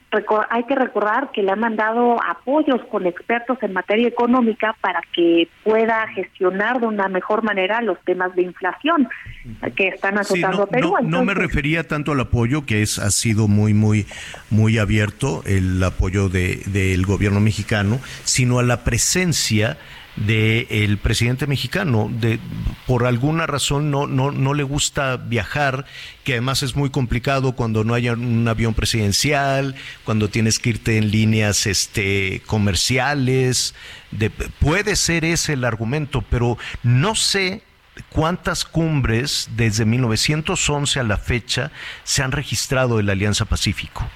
hay que recordar que le han mandado apoyos con expertos en materia económica para que pueda gestionar de una mejor manera los temas de inflación que están azotando a Perú. No, me refería tanto al apoyo que es ha sido muy muy muy abierto el apoyo de del gobierno mexicano, sino a la presencia del presidente mexicano. De, por alguna razón no, no, no le gusta viajar, que además es muy complicado cuando no haya un avión presidencial, cuando tienes que irte en líneas este, comerciales. De, puede ser ese el argumento, pero no sé cuántas cumbres desde 1911 a la fecha se han registrado en la Alianza Pacífico.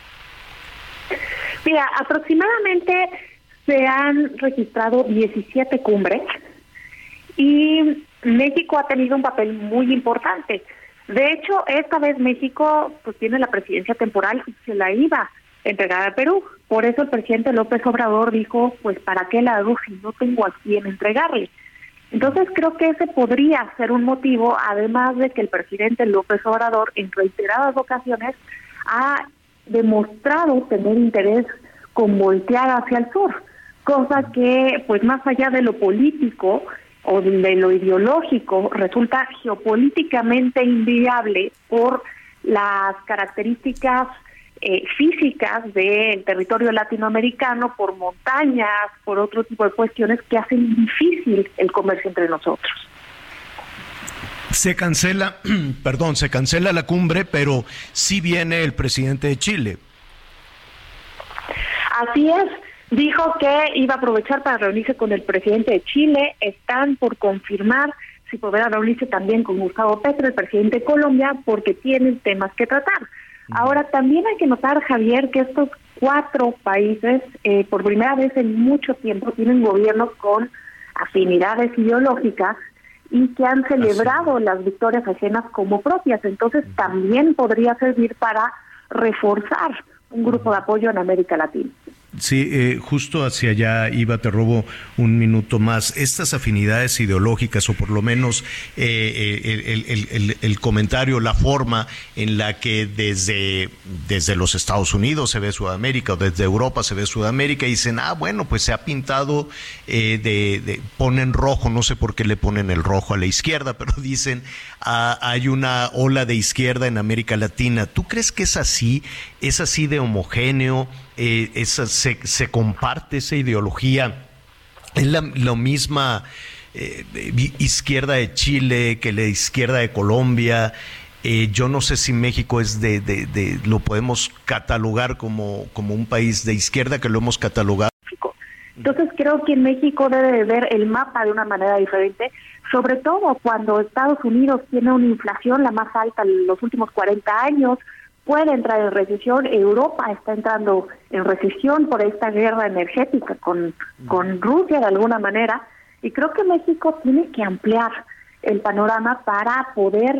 Mira, aproximadamente se han registrado 17 cumbres y México ha tenido un papel muy importante. De hecho, esta vez México pues tiene la presidencia temporal y se la iba a entregar a Perú. Por eso el presidente López Obrador dijo, pues ¿para qué la hago si no tengo a quién entregarle? Entonces creo que ese podría ser un motivo, además de que el presidente López Obrador en reiteradas ocasiones ha demostrado tener interés con voltear hacia el sur cosa que pues más allá de lo político o de lo ideológico resulta geopolíticamente inviable por las características eh, físicas del territorio latinoamericano, por montañas, por otro tipo de cuestiones que hacen difícil el comercio entre nosotros. Se cancela, perdón, se cancela la cumbre, pero sí viene el presidente de Chile. Así es. Dijo que iba a aprovechar para reunirse con el presidente de Chile. Están por confirmar si podrá reunirse también con Gustavo Petro, el presidente de Colombia, porque tienen temas que tratar. Ahora, también hay que notar, Javier, que estos cuatro países, eh, por primera vez en mucho tiempo, tienen gobiernos con afinidades ideológicas y que han celebrado las victorias ajenas como propias. Entonces, también podría servir para reforzar un grupo de apoyo en América Latina. Sí, eh, justo hacia allá iba, te robo un minuto más. Estas afinidades ideológicas, o por lo menos eh, el, comentario, la forma en la que desde, desde los Estados Unidos se ve Sudamérica, o desde Europa se ve Sudamérica, y dicen, ah, bueno, pues se ha pintado eh, de, ponen rojo, no sé por qué le ponen el rojo a la izquierda, pero dicen, ah, hay una ola de izquierda en América Latina. ¿Tú crees que es así? ¿Es así de homogéneo? Eh, esa, se, se, comparte esa ideología. Es la misma eh, izquierda de Chile que la izquierda de Colombia. Eh, yo no sé si México es de, de, lo podemos catalogar como, como un país de izquierda que lo hemos catalogado. Entonces creo que México debe ver el mapa de una manera diferente, sobre todo cuando Estados Unidos tiene una inflación la más alta en los últimos 40 años, puede entrar en recesión. Europa está entrando en recesión por esta guerra energética con, con Rusia de alguna manera. Y creo que México tiene que ampliar el panorama para poder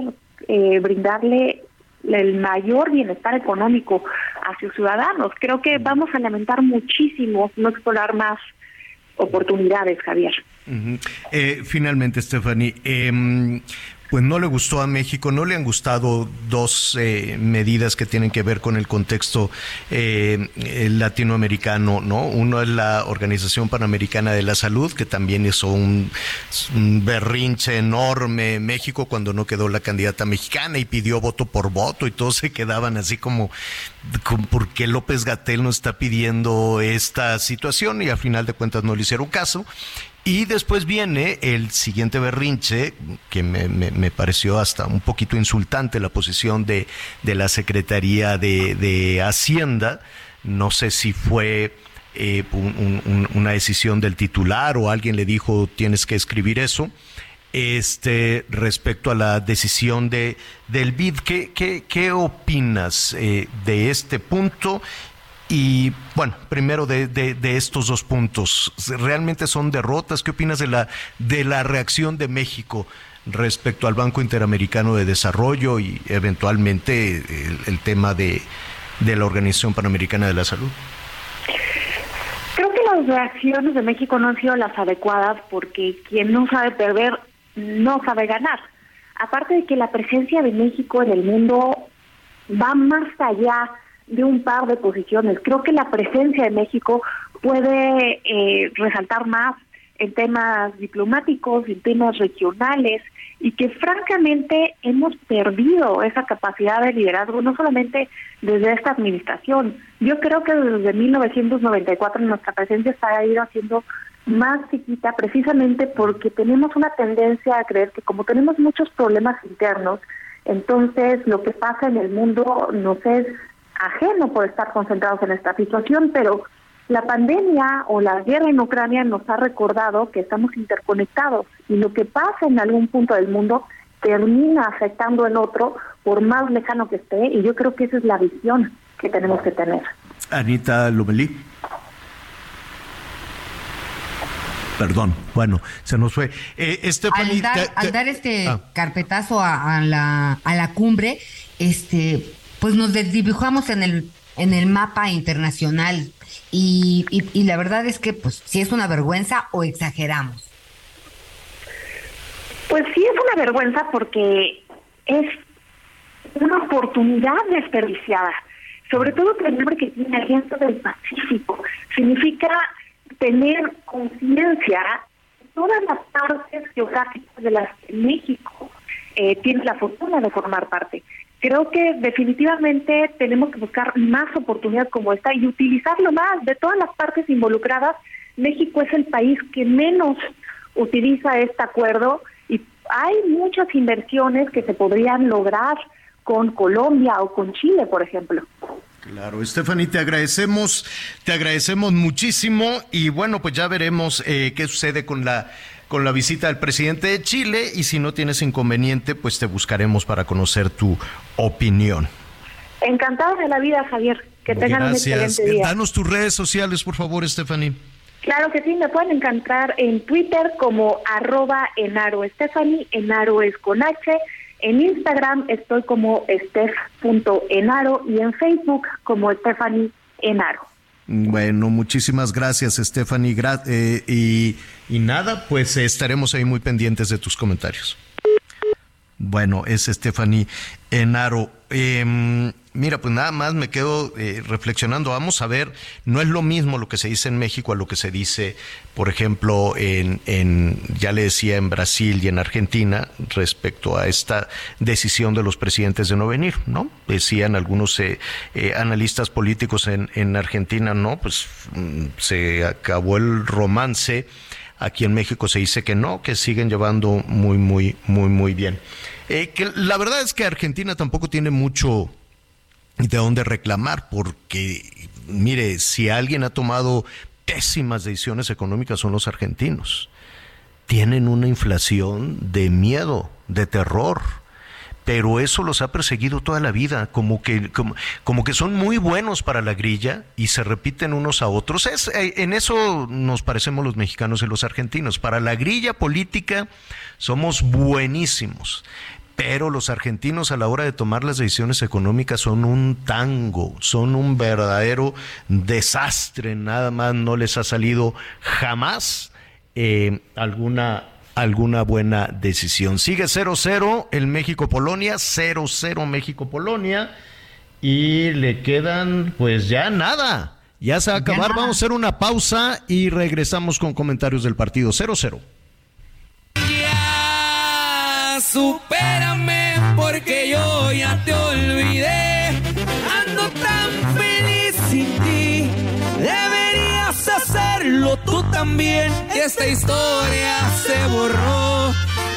eh, brindarle el mayor bienestar económico a sus ciudadanos. Creo que vamos a lamentar muchísimo no explorar más oportunidades, Javier. eh, finalmente, Stephanie, eh, pues no le gustó a México, no le han gustado dos eh, medidas que tienen que ver con el contexto eh, latinoamericano, ¿no? Uno es la Organización Panamericana de la Salud, que también hizo un, berrinche enorme en México cuando no quedó la candidata mexicana y pidió voto por voto y todos se quedaban así como, como ¿por qué López Gatel no está pidiendo esta situación? Y al final de cuentas no le hicieron caso. Y después viene el siguiente berrinche, que me, pareció hasta un poquito insultante la posición de, de la Secretaría de, Hacienda. No sé si fue eh, una decisión del titular o alguien le dijo tienes que escribir eso. Este, respecto a la decisión de, del BID, ¿qué, qué, qué opinas eh, de este punto y bueno, primero de, de, estos dos puntos, ¿realmente son derrotas? ¿Qué opinas de la, de la reacción de México respecto al Banco Interamericano de Desarrollo y eventualmente el, tema de, de la Organización Panamericana de la Salud? Creo que las reacciones de México no han sido las adecuadas porque quien no sabe perder no sabe ganar. Aparte de que la presencia de México en el mundo va más allá de un par de posiciones. Creo que la presencia de México puede eh, resaltar más en temas diplomáticos, en temas regionales, y que francamente hemos perdido esa capacidad de liderazgo, no solamente desde esta administración. Yo creo que desde 1994 nuestra presencia se ha ido haciendo más chiquita precisamente porque tenemos una tendencia a creer que como tenemos muchos problemas internos, entonces lo que pasa en el mundo nos es ajeno por estar concentrados en esta situación, pero la pandemia o la guerra en Ucrania nos ha recordado que estamos interconectados y lo que pasa en algún punto del mundo termina afectando en otro por más lejano que esté y yo creo que esa es la visión que tenemos que tener. Anita Lomelí. Perdón, bueno, se nos fue. Eh, al, dar, este ah. carpetazo a, la, a la cumbre, este, pues nos desdibujamos en el, en el mapa internacional y, y, la verdad es que, pues, si es una vergüenza o exageramos. Pues sí es una vergüenza porque es una oportunidad desperdiciada. Sobre todo que el nombre que tiene Alianza del Pacífico significa tener conciencia de todas las partes geográficas de las que México eh, tiene la fortuna de formar parte. Creo que definitivamente tenemos que buscar más oportunidades como esta y utilizarlo más. De todas las partes involucradas, México es el país que menos utiliza este acuerdo y hay muchas inversiones que se podrían lograr con Colombia o con Chile, por ejemplo. Claro, Stephanie, te agradecemos, te agradecemos muchísimo y bueno, pues ya veremos eh, qué sucede con la con la visita del presidente de Chile y si no tienes inconveniente, pues te buscaremos para conocer tu opinión. Encantada de la vida, Javier. Que tengan un excelente día. Danos tus redes sociales, por favor, Stephanie. Claro que sí, me pueden encontrar en Twitter como arroba enaro Stephanie, enaro es con H. En Instagram estoy como steph.enaro y en Facebook como Stephanie Enaro. Bueno, muchísimas gracias, Stephanie. Eh, y, y nada, pues estaremos ahí muy pendientes de tus comentarios. Bueno, es Stephanie Enaro. Em, mira, pues nada más me quedo eh, reflexionando. Vamos a ver, no es lo mismo lo que se dice en México a lo que se dice, por ejemplo, en, en ya le decía, en Brasil y en Argentina respecto a esta decisión de los presidentes de no venir, ¿no? Decían algunos eh, eh, analistas políticos en, en Argentina, no, pues mm, se acabó el romance Aquí en México se dice que no, que siguen llevando muy, muy, muy, muy bien. Eh, que la verdad es que Argentina tampoco tiene mucho de dónde reclamar, porque, mire, si alguien ha tomado pésimas decisiones económicas son los argentinos. Tienen una inflación de miedo, de terror pero eso los ha perseguido toda la vida, como que, como, que son muy buenos para la grilla y se repiten unos a otros. Es, eh, en eso nos parecemos los mexicanos y los argentinos. Para la grilla política somos buenísimos, pero los argentinos a la hora de tomar las decisiones económicas son un tango, son un verdadero desastre, nada más no les ha salido jamás eh, alguna alguna buena decisión. Sigue 0-0 el México-Polonia, 0-0 México-Polonia y le quedan pues ya nada. Ya se va a acabar, vamos a hacer una pausa y regresamos con comentarios del partido 0-0. Ya supérame porque yo ya te olvidé. Ando tan feliz sin ti hacerlo tú también. Esta historia se borró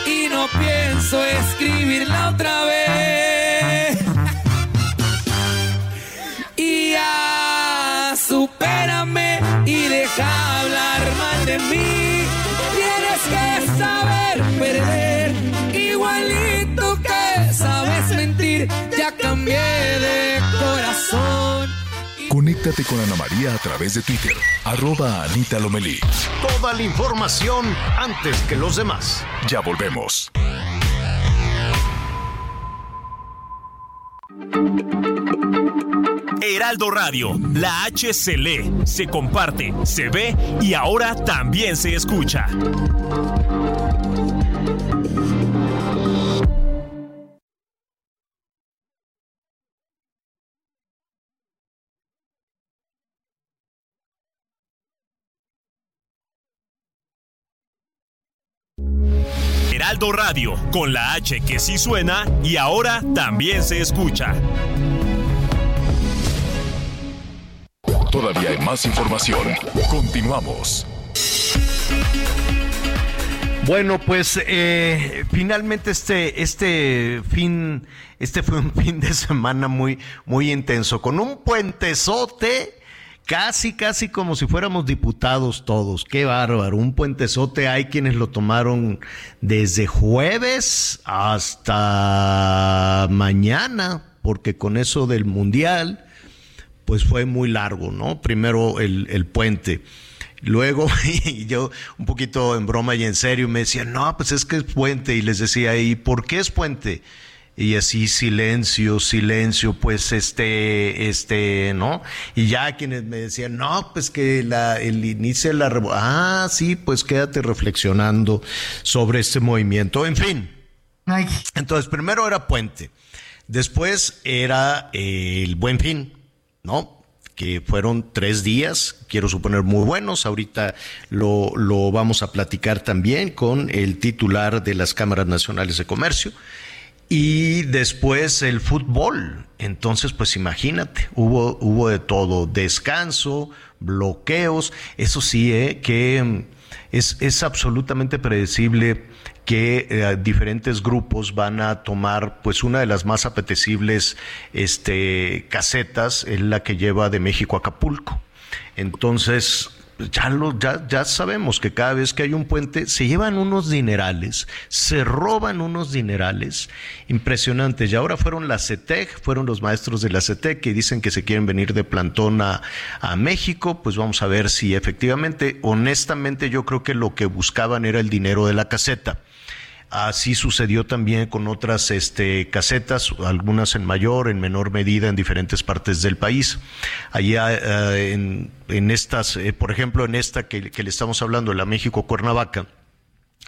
y no pienso escribirla otra vez. Y ya, supérame y deja hablar mal de mí. Tienes que saber perder, igualito que sabes mentir. Ya cambié de corazón. Conéctate con Ana María a través de Twitter, arroba Anita Lomelí. Toda la información antes que los demás. Ya volvemos. Heraldo Radio, la H se lee, se comparte, se ve y ahora también se escucha. Heraldo Radio, con la H que sí suena y ahora también se escucha. Todavía hay más información. Continuamos. Bueno, pues eh, finalmente este, este fin, este fue un fin de semana muy, muy intenso, con un puentezote, casi, casi como si fuéramos diputados todos. Qué bárbaro, un puentezote. Hay quienes lo tomaron desde jueves hasta mañana, porque con eso del mundial, pues fue muy largo, ¿no? Primero el, el puente. Luego, y yo un poquito en broma y en serio, me decían, no, pues es que es puente. Y les decía, ¿y por qué es puente? Y así silencio, silencio, pues este, este, ¿no? Y ya quienes me decían, no, pues que la, el inicio de la revolución, ah, sí, pues quédate reflexionando sobre este movimiento. En fin. Entonces, primero era puente, después era el buen fin, ¿no? que fueron tres días, quiero suponer muy buenos. Ahorita lo, lo vamos a platicar también con el titular de las cámaras nacionales de comercio. Y después el fútbol. Entonces, pues imagínate, hubo, hubo de todo, descanso, bloqueos, eso sí, ¿eh? que es, es absolutamente predecible que eh, diferentes grupos van a tomar pues una de las más apetecibles este casetas es la que lleva de México a Acapulco. Entonces, ya, lo, ya, ya sabemos que cada vez que hay un puente se llevan unos dinerales, se roban unos dinerales impresionantes. Y ahora fueron la CETEC, fueron los maestros de la CETEC que dicen que se quieren venir de plantón a, a México. Pues vamos a ver si efectivamente, honestamente, yo creo que lo que buscaban era el dinero de la caseta. Así sucedió también con otras este, casetas, algunas en mayor, en menor medida en diferentes partes del país. Allá eh, en, en, estas, eh, por ejemplo, en esta que, le estamos hablando, la México Cuernavaca,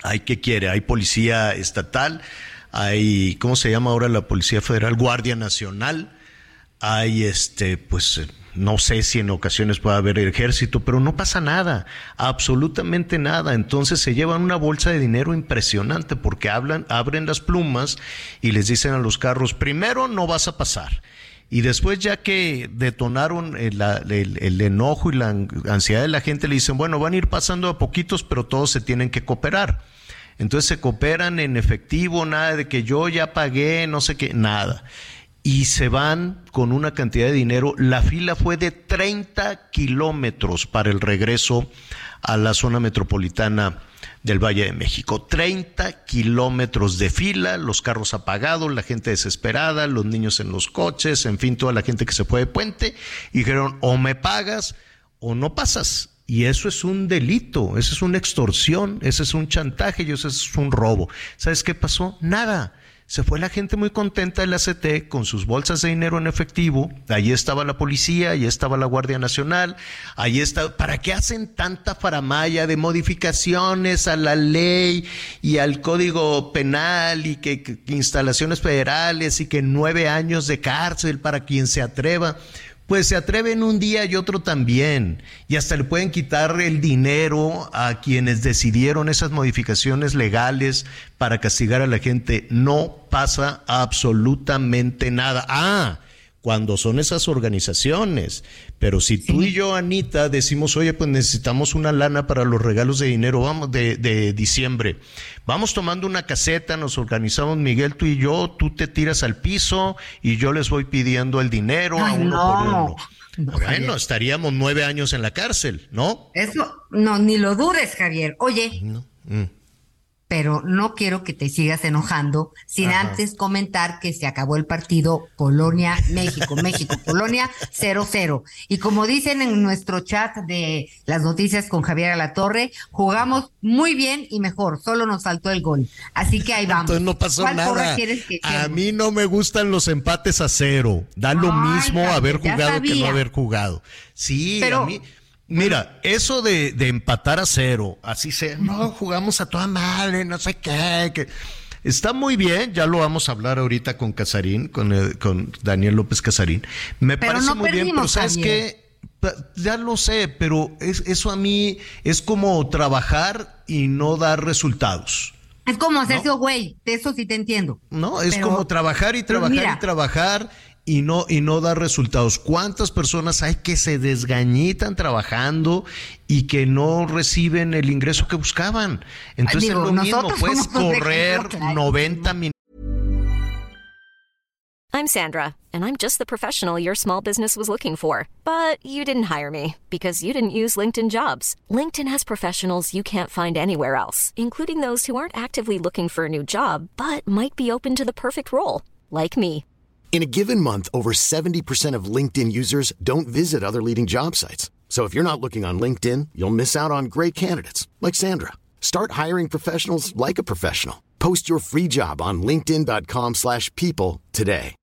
hay que quiere, hay policía estatal, hay, ¿cómo se llama ahora la Policía Federal? Guardia Nacional, hay este, pues no sé si en ocasiones puede haber ejército, pero no pasa nada, absolutamente nada. Entonces se llevan una bolsa de dinero impresionante porque hablan, abren las plumas y les dicen a los carros, primero no vas a pasar. Y después ya que detonaron el, el, el, enojo y la ansiedad de la gente, le dicen, bueno, van a ir pasando a poquitos, pero todos se tienen que cooperar. Entonces se cooperan en efectivo, nada de que yo ya pagué, no sé qué, nada y se van con una cantidad de dinero. La fila fue de 30 kilómetros para el regreso a la zona metropolitana del Valle de México. 30 kilómetros de fila, los carros apagados, la gente desesperada, los niños en los coches, en fin, toda la gente que se fue de puente. Y dijeron, o me pagas o no pasas. Y eso es un delito, eso es una extorsión, eso es un chantaje y eso es un robo. ¿Sabes qué pasó? Nada se fue la gente muy contenta del ACT con sus bolsas de dinero en efectivo. Allí estaba la policía, allí estaba la Guardia Nacional, allí está. ¿Para qué hacen tanta faramaya de modificaciones a la ley y al código penal y que, que instalaciones federales y que nueve años de cárcel para quien se atreva? Pues se atreven un día y otro también, y hasta le pueden quitar el dinero a quienes decidieron esas modificaciones legales para castigar a la gente. No pasa absolutamente nada. Ah, cuando son esas organizaciones. Pero si tú y yo, Anita, decimos, oye, pues necesitamos una lana para los regalos de dinero, vamos, de, de diciembre. Vamos tomando una caseta, nos organizamos, Miguel, tú y yo, tú te tiras al piso y yo les voy pidiendo el dinero Ay, a uno no. por uno. No, bueno, Javier. estaríamos nueve años en la cárcel, ¿no? Eso, no, ni lo dudes, Javier. Oye, Mm. Pero no quiero que te sigas enojando sin Ajá. antes comentar que se acabó el partido Polonia-México, México-Polonia 0-0. Y como dicen en nuestro chat de las noticias con Javier Alatorre, jugamos muy bien y mejor, solo nos faltó el gol. Así que ahí vamos. Entonces no pasó ¿Cuál porra nada. que A mí no me gustan los empates a cero. Da lo Ay, mismo Javier, haber jugado que no haber jugado. Sí, Pero- a mí. Mira, eso de, de empatar a cero, así se, no, jugamos a toda madre, no sé qué, que está muy bien, ya lo vamos a hablar ahorita con Casarín, con, con Daniel López Casarín. Me Pero parece no muy bien, pero sabes Pa- ya lo sé, pero es, eso a mí es como trabajar y no dar resultados. Es como hacerse güey, de eso sí te entiendo. No, es como trabajar y trabajar y trabajar y no y no dar resultados. ¿Cuántas personas hay que se desgañitan trabajando y que no reciben el ingreso que buscaban? Entonces es lo mismo, puedes correr 90 minutos. I'm Sandra, and I'm just the professional your small business was looking for, but you didn't hire me because you didn't use LinkedIn Jobs. LinkedIn has professionals you can't find anywhere else, including those who aren't actively looking for a new job but might be open to the perfect role, like me. In a given month, over 70% of LinkedIn users don't visit other leading job sites. So if you're not looking on LinkedIn, you'll miss out on great candidates like Sandra. Start hiring professionals like a professional. Post your free job on linkedin.com/people today.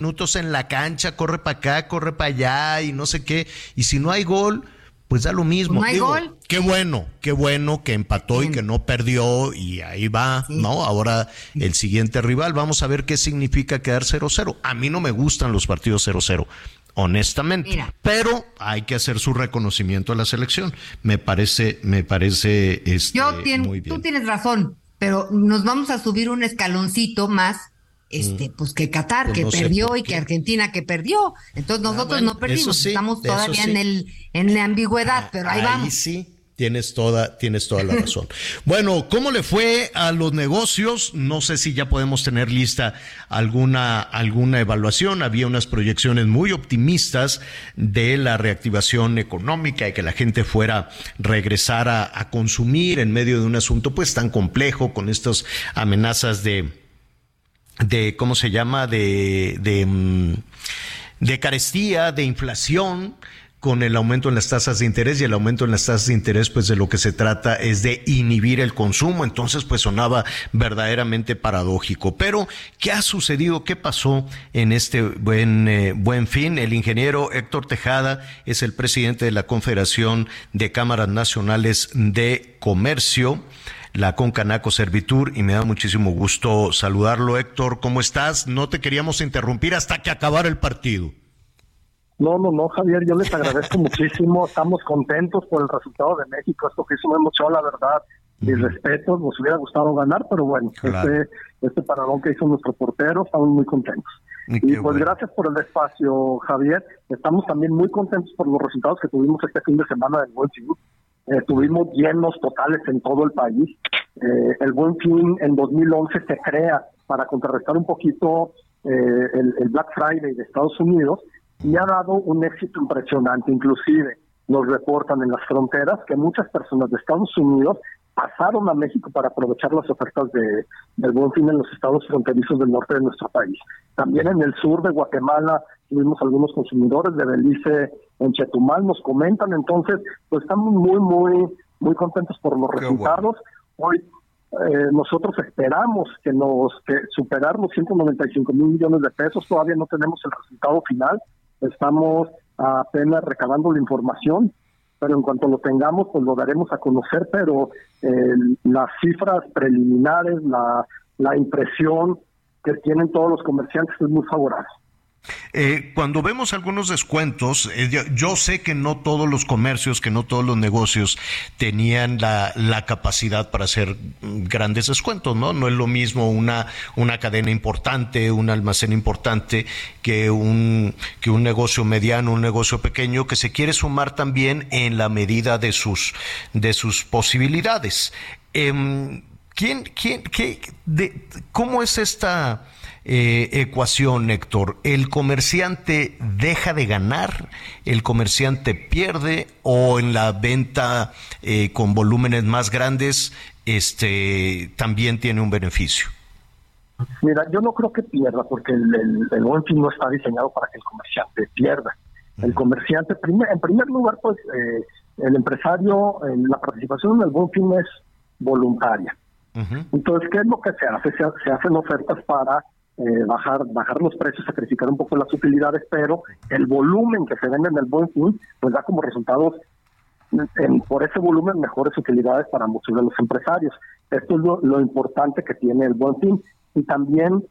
Minutos en la cancha, corre para acá, corre para allá y no sé qué, y si no hay gol, pues da lo mismo. No hay gol. Qué bueno, qué bueno que empató y que no perdió y ahí va, ¿no? Ahora el siguiente rival, vamos a ver qué significa quedar 0-0. A mí no me gustan los partidos 0-0 honestamente. Pero hay que hacer su reconocimiento a la selección. Me parece, me parece este, muy bien. Tú tienes razón, pero nos vamos a subir un escaloncito más este, pues que Qatar pues que perdió y que Argentina que perdió. Entonces ah, nosotros no perdimos, estamos todavía en el en la ambigüedad, pero ahí, ahí vamos. sí. Tienes toda, tienes toda la razón. bueno, ¿cómo le fue a los negocios? No sé si ya podemos tener lista alguna, alguna evaluación. Había unas proyecciones muy optimistas de la reactivación económica y que la gente fuera regresar a, a consumir en medio de un asunto pues tan complejo con estas amenazas de, de ¿cómo se llama? De, de, mm, de carestía, de inflación con el aumento en las tasas de interés y el aumento en las tasas de interés pues de lo que se trata es de inhibir el consumo. Entonces pues sonaba verdaderamente paradójico. Pero qué ha sucedido qué pasó en este buen eh, buen fin el ingeniero Héctor Tejada es el presidente de la Confederación de Cámaras Nacionales de Comercio la Concanaco Servitur y me da muchísimo gusto saludarlo. Héctor, ¿cómo estás? No te queríamos interrumpir hasta que acabara el partido. No, no, no, Javier, yo les agradezco muchísimo. Estamos contentos por el resultado de México. Esto que hizo mucho, la verdad, y respeto. Nos hubiera gustado ganar, pero bueno, este, este paradón que hizo nuestro portero, estamos muy contentos. Y, pues gracias por el espacio, Javier. Estamos también muy contentos por los resultados que tuvimos este fin de semana del Buen eh, tuvimos llenos totales en todo el país. Eh, el Buen Fin en 2011 se crea para contrarrestar un poquito eh, el, Black Friday de Estados Unidos y ha dado un éxito impresionante. Inclusive nos reportan en las fronteras que muchas personas de Estados Unidos pasaron a México para aprovechar las ofertas de, del buen fin en los estados fronterizos del norte de nuestro país. También en el sur de Guatemala tuvimos algunos consumidores de Belice en Chetumal, nos comentan, entonces pues estamos muy, muy, muy contentos por los resultados. Hoy eh, nosotros esperamos que nos que superar los 195 mil millones de pesos, todavía no tenemos el resultado final, estamos apenas recabando la información, en cuanto lo tengamos, pues lo daremos a conocer, pero eh, las cifras preliminares, la, la impresión que tienen todos los comerciantes es muy favorable. Eh, cuando vemos algunos descuentos, eh, yo, sé que no todos los comercios, que no todos los negocios tenían la, capacidad para hacer grandes descuentos, ¿no? No es lo mismo una, una cadena importante, un almacén importante, que un, que un negocio mediano, un negocio pequeño, que se quiere sumar también en la medida de sus, de sus posibilidades. Em, ¿Quién, quién, qué, de, cómo es esta eh, ecuación, Héctor? ¿El comerciante deja de ganar? ¿El comerciante pierde? ¿O en la venta eh, con volúmenes más grandes este, también tiene un beneficio? Mira, yo no creo que pierda, porque el, el, buen fin no está diseñado para que el comerciante pierda. El comerciante, en primer lugar, pues eh, el empresario, la participación en el buen fin es voluntaria. Entonces, ¿qué es lo que se hace? se hacen ofertas para eh, bajar bajar los precios, sacrificar un poco las utilidades, pero el volumen que se vende en el buen fin, pues da como resultados por ese volumen mejores utilidades para muchos de los empresarios. Esto es lo, importante que tiene el buen fin y también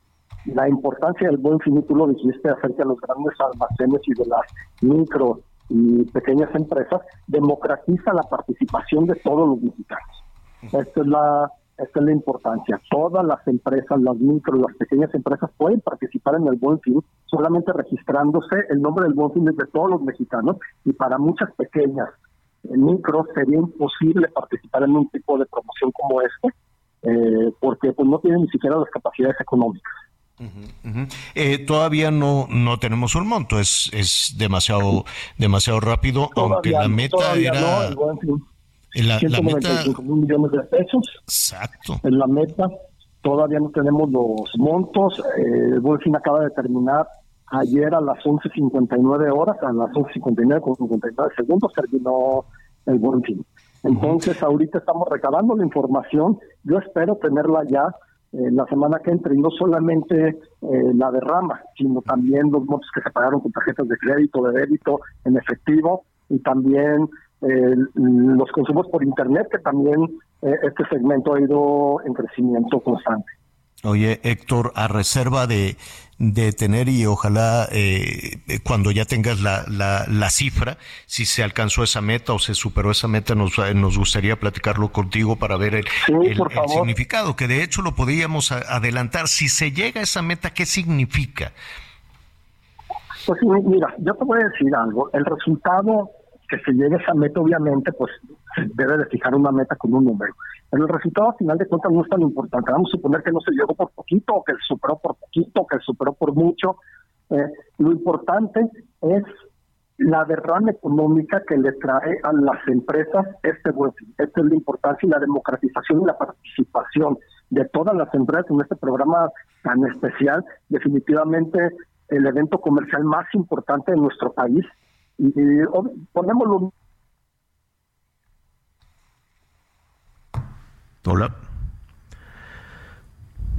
la importancia del buen fin, y tú lo dijiste acerca de los grandes almacenes y de las micro y pequeñas empresas, democratiza la participación de todos los mexicanos. Esta es la esta es la importancia. Todas las empresas, las micro, las pequeñas empresas pueden participar en el Buen Fin solamente registrándose el nombre del Buen Fin de todos los mexicanos y para muchas pequeñas micros sería imposible participar en un tipo de promoción como este eh, porque pues no tienen ni siquiera las capacidades económicas. Eh, todavía no no tenemos un monto, es es demasiado demasiado rápido, aunque la meta era la, mil millones de pesos. Exacto. En la meta todavía no tenemos los montos. Eh, el fin acaba de terminar ayer a las 11.59 horas, a las 11.59 con 59 segundos terminó el buen fin. Entonces, ahorita estamos recabando la información. Yo espero tenerla ya eh, la semana que entre, y no solamente eh, la derrama, sino también los montos que se pagaron con tarjetas de crédito, de débito, en efectivo, y también eh, los consumos por Internet, que también eh, este segmento ha ido en crecimiento constante. Oye, Héctor, a reserva de, de tener y ojalá eh, cuando ya tengas la, la, cifra, si se alcanzó esa meta o se superó esa meta, nos, nos gustaría platicarlo contigo para ver el, significado, que de hecho lo podríamos adelantar. Si se llega a esa meta, ¿qué significa? Pues mira, yo te voy a decir algo. El resultado que se llegue a esa meta, obviamente, pues debe de fijar una meta con un número. Pero el resultado, a final de cuentas, no es tan importante. Vamos a suponer que no se llegó por poquito, o que superó por poquito, o que superó por mucho. Eh, lo importante es la derrama económica que le trae a las empresas este buen Esta es la importancia y la democratización y la participación de todas las empresas en este programa tan especial. Definitivamente el evento comercial más importante de nuestro país y, ponémoslo. Hola.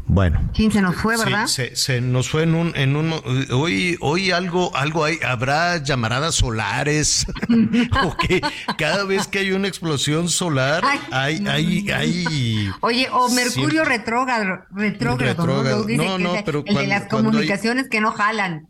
Bueno. ¿Quién se nos fue, verdad? se, nos fue en un, en un hoy, hoy algo, algo hay, habrá llamaradas solares, porque cada vez que hay una explosión solar, hay, hay, hay. Oye, o Mercurio retrógrado, retrógrado, ¿no? No, pero el de las comunicaciones que no jalan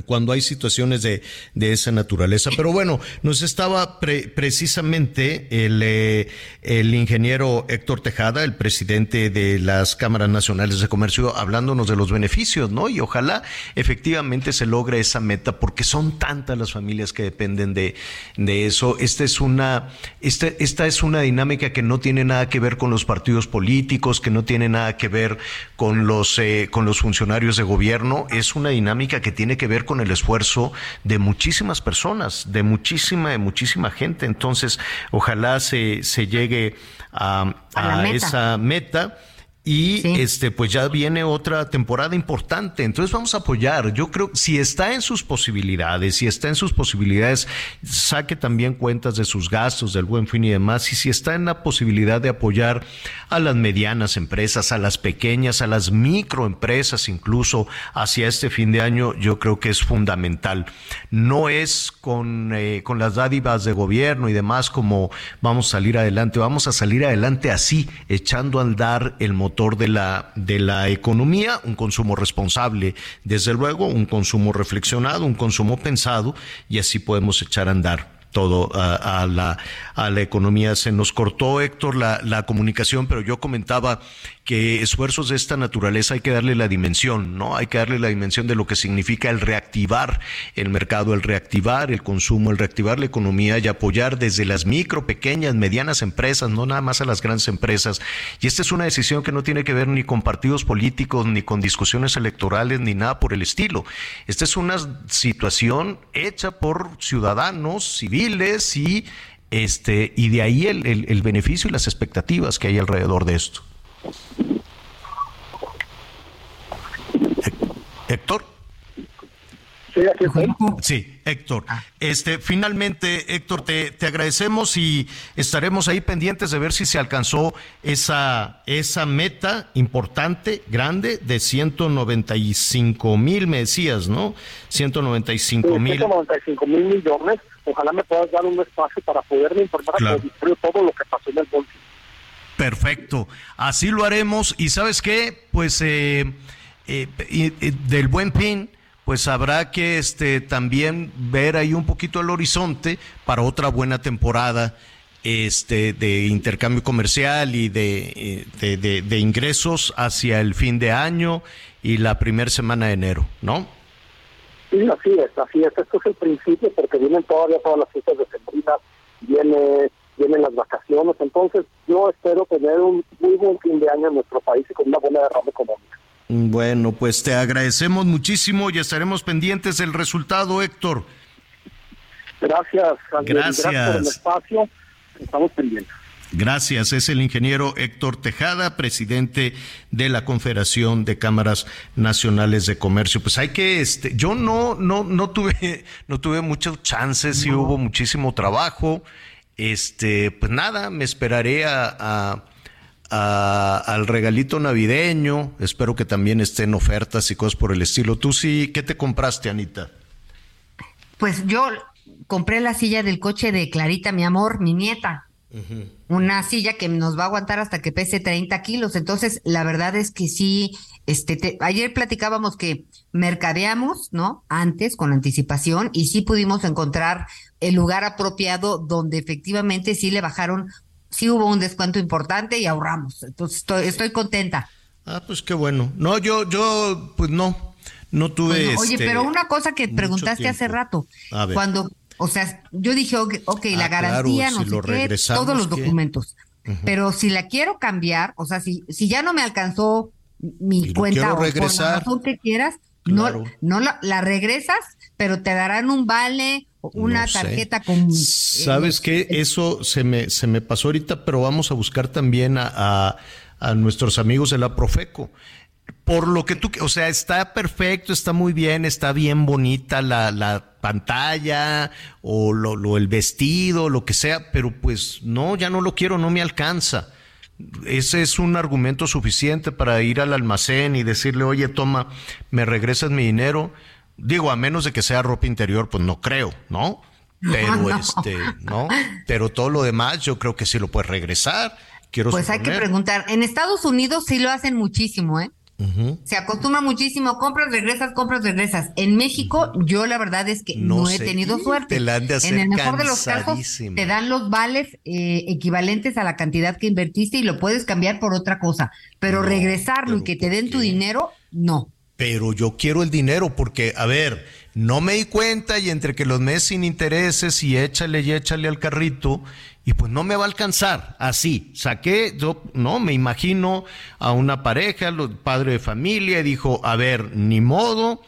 cuando hay situaciones de, de, esa naturaleza. Pero bueno, nos estaba precisamente el, eh, el ingeniero Héctor Tejada, el presidente de las cámaras nacionales de comercio, hablándonos de los beneficios, ¿no? Y ojalá efectivamente se logre esa meta, porque son tantas las familias que dependen de, de eso. Esta es una, esta, esta es una dinámica que no tiene nada que ver con los partidos políticos, que no tiene nada que ver con los, eh, con los funcionarios de gobierno. Es una dinámica que tiene que ver con el esfuerzo de muchísimas personas, de muchísima, de muchísima gente. Entonces, ojalá se, se llegue a, esa meta y este, pues ya viene otra temporada importante. Entonces vamos a apoyar. Yo creo si está en sus posibilidades, si está en sus posibilidades, saque también cuentas de sus gastos, del buen fin y demás. Y si está en la posibilidad de apoyar a las medianas empresas, a las pequeñas, a las microempresas, incluso hacia este fin de año, yo creo que es fundamental. No es con, eh, con las dádivas de gobierno y demás como vamos a salir adelante. Vamos a salir adelante así, echando a andar el motor de la, de la economía, un consumo responsable, desde luego, un consumo reflexionado, un consumo pensado, y así podemos echar a andar todo a, la, a la economía. Se nos cortó, Héctor, la, la comunicación, pero yo comentaba que esfuerzos de esta naturaleza hay que darle la dimensión, ¿no? Hay que darle la dimensión de lo que significa el reactivar el mercado, el reactivar el consumo, el reactivar la economía y apoyar desde las micro, pequeñas, medianas empresas, no nada más a las grandes empresas. Y esta es una decisión que no tiene que ver ni con partidos políticos, ni con discusiones electorales, ni nada por el estilo. Esta es una situación hecha por ciudadanos civiles y este, y de ahí el, el beneficio y las expectativas que hay alrededor de esto. Héctor. Sí, Héctor. Ah. Este, finalmente, Héctor, te, te, agradecemos y estaremos ahí pendientes de ver si se alcanzó esa, esa meta importante, grande, de 195 mil, me decías, ¿no? 195 mil. 195 mil millones. Ojalá me puedas dar un espacio para poderme informar todo lo que pasó en el bolsillo. Perfecto, así lo haremos. Y sabes qué, pues eh, eh, del buen pin, pues habrá que este, también ver ahí un poquito el horizonte para otra buena temporada este, de intercambio comercial y de, de, de, ingresos hacia el fin de año y la primera semana de enero, ¿no? Sí, así es, así es. Esto es el principio porque vienen todavía todas las fiestas de sembrina, viene, vienen las vacaciones. Entonces, yo espero tener un muy buen fin de año en nuestro país y con una buena derrama económica. Bueno, pues te agradecemos muchísimo y estaremos pendientes del resultado, Héctor. Gracias, Gracias. Gracias por el espacio. Estamos pendientes. Gracias. Es el ingeniero Héctor Tejada, presidente de la Confederación de Cámaras Nacionales de Comercio. Pues hay que, este, yo no, no, no tuve, no tuve muchas chances y hubo muchísimo trabajo. Este, pues nada, me esperaré a al regalito navideño. Espero que también estén ofertas y cosas por el estilo. ¿Tú sí qué te compraste, Anita? Pues yo compré la silla del coche de Clarita, mi amor, mi nieta. Una silla que nos va a aguantar hasta que pese 30 kilos. Entonces, la verdad es que sí, este, ayer platicábamos que mercadeamos, ¿no? Antes, con anticipación, y sí pudimos encontrar el lugar apropiado donde efectivamente sí le bajaron sí hubo un descuento importante y ahorramos. Entonces estoy, estoy contenta. Ah, pues qué bueno. No, yo, yo, pues no, no tuve. oye, este, pero una cosa que preguntaste hace rato, cuando, o sea, yo dije, ok, la ah, garantía, no sé qué, todos los documentos. Pero si la quiero cambiar, o sea, si, si ya no me alcanzó mi cuenta o por la razón que quieras, no, no la, la regresas, pero te darán un vale una tarjeta con... Eh, ¿Sabes qué? Eso se me, se me pasó ahorita, pero vamos a buscar también a, a, nuestros amigos de la Profeco. Por lo que tú, o sea, está perfecto, está muy bien, está bien bonita la, la pantalla o lo, lo, el vestido, lo que sea, pero pues no, ya no lo quiero, no me alcanza. Ese es un argumento suficiente para ir al almacén y decirle, oye, toma, me regresas mi dinero Digo, a menos de que sea ropa interior, pues no creo, ¿no? Pero este, ¿no? Pero todo lo demás yo creo que sí lo puedes regresar. Quiero pues hay que preguntar. En Estados Unidos sí lo hacen muchísimo, ¿eh? Se acostumbra muchísimo, compras, regresas, compras, regresas. En México, yo la verdad es que no, he tenido suerte. en el mejor de los casos, te dan los vales eh, equivalentes a la cantidad que invertiste y lo puedes cambiar por otra cosa. Pero regresarlo y que te den tu dinero, no pero yo quiero el dinero porque, a ver, no me di cuenta y entre que los meses sin intereses y échale y échale al carrito, y pues no me va a alcanzar. Así, saqué, yo, no, me imagino a una pareja, padre de familia, y dijo, a ver, ni modo,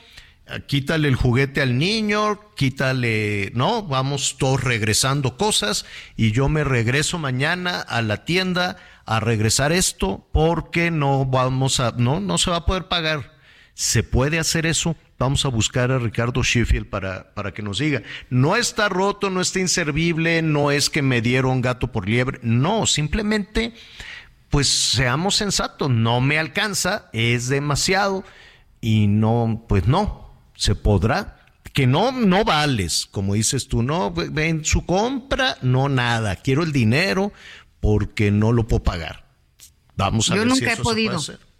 quítale el juguete al niño, quítale, no, vamos todos regresando cosas y yo me regreso mañana a la tienda a regresar esto porque no vamos a, no, no se va a poder pagar. ¿Se puede hacer eso? Vamos a buscar a Ricardo Sheffield para, para que nos diga. No está roto, no está inservible, no es que me dieron gato por liebre. No, simplemente, pues seamos sensatos. No me alcanza, es demasiado y no, pues no, se podrá. Que no, no vales, como dices tú, no, en su compra, no nada. Quiero el dinero porque no lo puedo pagar. Vamos a Yo ver nunca si eso he podido. Se puede hacer.